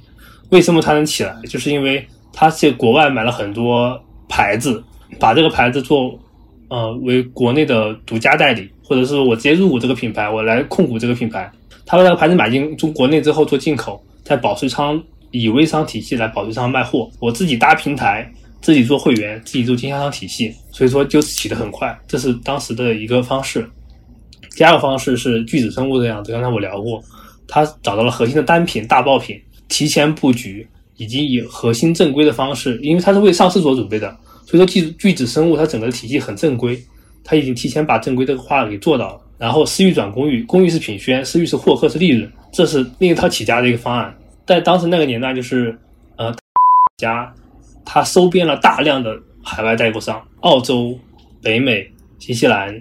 为什么它能起来？就是因为它在国外买了很多牌子，把这个牌子做。呃，为国内的独家代理，或者是我直接入股这个品牌，我来控股这个品牌。他把那个牌子买进中国内之后做进口，在保税仓以微商体系来保税仓卖货，我自己搭平台，自己做会员，自己做经销商体系，所以说就起得很快。这是当时的一个方式。第二个方式是巨子生物这样子，刚才我聊过，他找到了核心的单品、大爆品，提前布局，以及以核心正规的方式，因为它是为上市做准备的。所以说，巨巨子生物它整个体系很正规，它已经提前把正规这个话给做到了。然后私域转公域，公域是品宣，私域是获客是利润，这是另一套起家的一个方案。在当时那个年代，就是呃，家它收编了大量的海外代购商，澳洲、北美、新西兰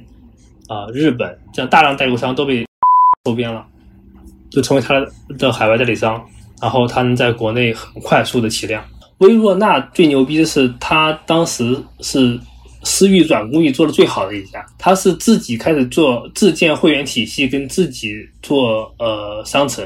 啊、日本这样大量代购商都被收编了，就成为它的海外代理商。然后它能在国内很快速的起量。薇若娜最牛逼的是，她当时是私域转公域做的最好的一家。她是自己开始做自建会员体系，跟自己做呃商城，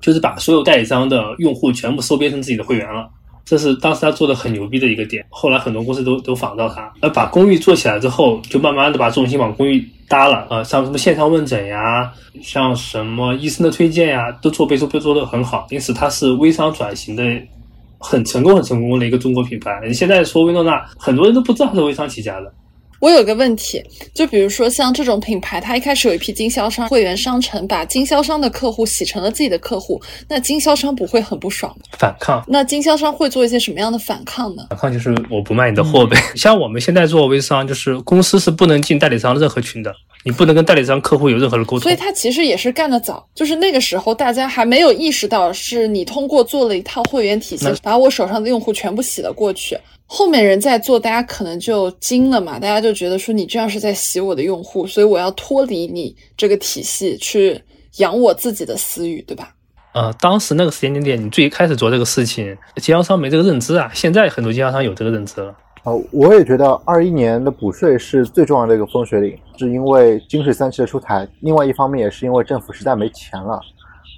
就是把所有代理商的用户全部收编成自己的会员了。这是当时他做的很牛逼的一个点。后来很多公司都都仿照他，而把公寓做起来之后，就慢慢的把重心往公寓搭了。呃，像什么线上问诊呀，像什么医生的推荐呀，都做背书背做的很好。因此，它是微商转型的很成功、很成功的一个中国品牌。你现在说薇诺娜，很多人都不知道它是微商起家的。我有个问题，就比如说像这种品牌，它一开始有一批经销商、会员商城，把经销商的客户洗成了自己的客户，那经销商不会很不爽吗？反抗。那经销商会做一些什么样的反抗呢？反抗就是我不卖你的货呗。像我们现在做微商，就是公司是不能进代理商任何群的，你不能跟代理商客户有任何的沟通。所以他其实也是干得早，就是那个时候大家还没有意识到，是你通过做了一套会员体系，把我手上的用户全部洗了过去。后面人在做，大家可能就惊了嘛，大家就觉得说你这样是在洗我的用户，所以我要脱离你这个体系去养我自己的私域，对吧？呃，当时那个时间点点，你最开始做这个事情，经销商没这个认知啊，现在很多经销商有这个认知了。呃，我也觉得二一年的补税是最重要的一个分水岭，是因为金税三期的出台，另外一方面也是因为政府实在没钱了，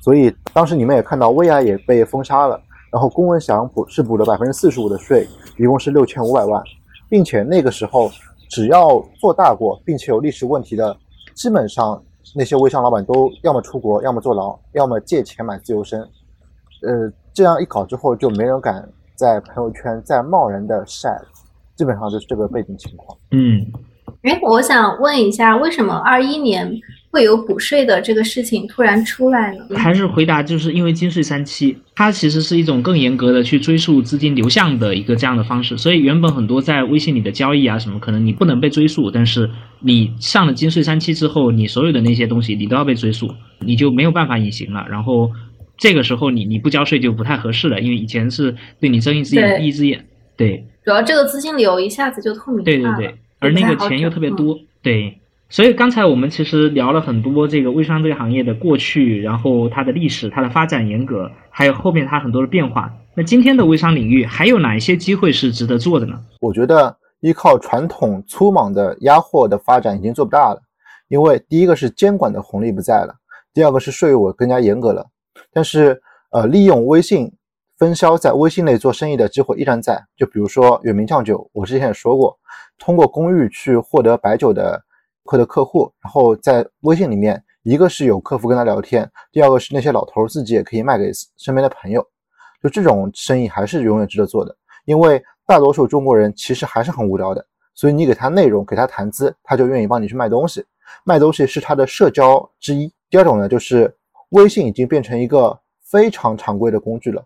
所以当时你们也看到薇娅也被封杀了。然后公文祥补是补了百分之四十五的税，一共是六千五百万，并且那个时候只要做大过，并且有历史问题的，基本上那些微商老板都要么出国，要么坐牢，要么借钱买自由身。呃，这样一搞之后，就没人敢在朋友圈再贸然的晒了，基本上就是这个背景情况。嗯，哎，我想问一下，为什么二一年？会有补税的这个事情突然出来呢？还是回答就是因为金税三期，它其实是一种更严格的去追溯资金流向的一个这样的方式，所以原本很多在微信里的交易啊什么，可能你不能被追溯，但是你上了金税三期之后，你所有的那些东西你都要被追溯，你就没有办法隐形了。然后这个时候你你不交税就不太合适了，因为以前是对你睁一只眼闭一只眼。对，主要这个资金流一下子就透明了对对对，而那个钱又特别多，对。所以刚才我们其实聊了很多这个微商这个行业的过去，然后它的历史、它的发展严格，还有后面它很多的变化。那今天的微商领域还有哪一些机会是值得做的呢？我觉得依靠传统粗莽的压货的发展已经做不大了，因为第一个是监管的红利不在了，第二个是税务更加严格了。但是呃，利用微信分销在微信内做生意的机会依然在。就比如说远明酱酒，我之前也说过，通过公寓去获得白酒的。客的客户，然后在微信里面，一个是有客服跟他聊天，第二个是那些老头自己也可以卖给身边的朋友，就这种生意还是永远值得做的，因为大多数中国人其实还是很无聊的，所以你给他内容，给他谈资，他就愿意帮你去卖东西，卖东西是他的社交之一。第二种呢，就是微信已经变成一个非常常规的工具了，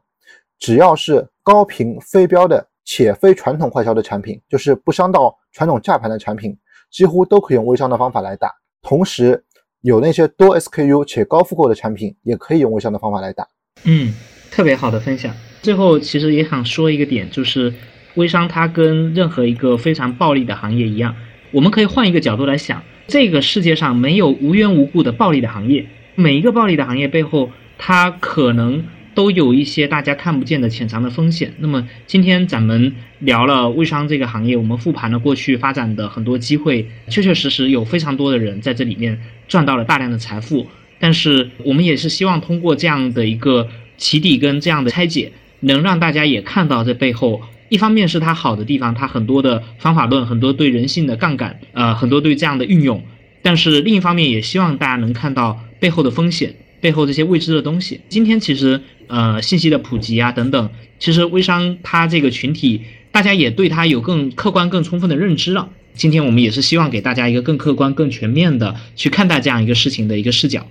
只要是高频非标的且非传统快销的产品，就是不伤到传统价盘的产品。几乎都可以用微商的方法来打，同时有那些多 SKU 且高复购的产品，也可以用微商的方法来打。嗯，特别好的分享。最后，其实也想说一个点，就是微商它跟任何一个非常暴利的行业一样，我们可以换一个角度来想，这个世界上没有无缘无故的暴利的行业，每一个暴利的行业背后，它可能。都有一些大家看不见的潜藏的风险。那么今天咱们聊了微商这个行业，我们复盘了过去发展的很多机会，确确实实有非常多的人在这里面赚到了大量的财富。但是我们也是希望通过这样的一个起底跟这样的拆解，能让大家也看到这背后，一方面是它好的地方，它很多的方法论，很多对人性的杠杆，呃，很多对这样的运用。但是另一方面也希望大家能看到背后的风险。背后这些未知的东西，今天其实呃信息的普及啊等等，其实微商它这个群体，大家也对它有更客观、更充分的认知了。今天我们也是希望给大家一个更客观、更全面的去看待这样一个事情的一个视角。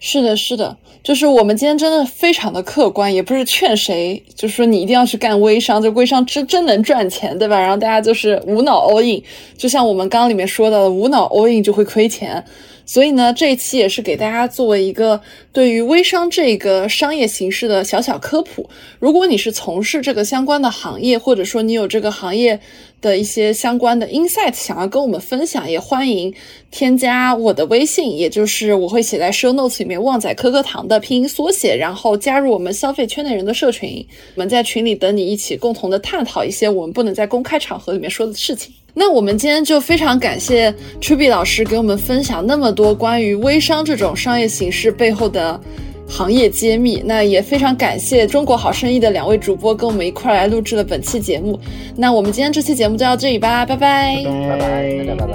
是的，是的，就是我们今天真的非常的客观，也不是劝谁，就是说你一定要去干微商，就微商真真能赚钱，对吧？然后大家就是无脑 all in，就像我们刚刚里面说的，无脑 all in 就会亏钱。所以呢，这一期也是给大家作为一个对于微商这个商业形式的小小科普。如果你是从事这个相关的行业，或者说你有这个行业的一些相关的 insight 想要跟我们分享，也欢迎添加我的微信，也就是我会写在 show notes 里面“旺仔可可糖”的拼音缩写，然后加入我们消费圈内人的社群，我们在群里等你一起共同的探讨一些我们不能在公开场合里面说的事情。那我们今天就非常感谢 Truby 老师给我们分享那么多关于微商这种商业形式背后的行业揭秘，那也非常感谢中国好生意的两位主播跟我们一块来录制了本期节目。那我们今天这期节目就到这里吧，拜拜。拜拜拜拜拜拜。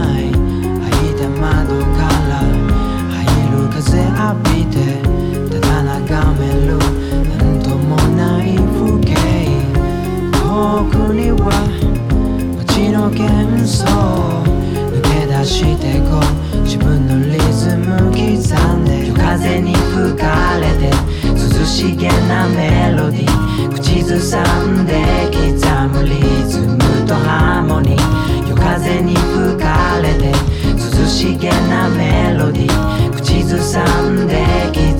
の奥には街の幻想抜け出してこう自分のリズム刻んで夜風に吹かれて涼しげなメロディー口ずさんで刻むリズムとハーモニー夜風に吹かれて涼しげなメロディー口ずさんで刻む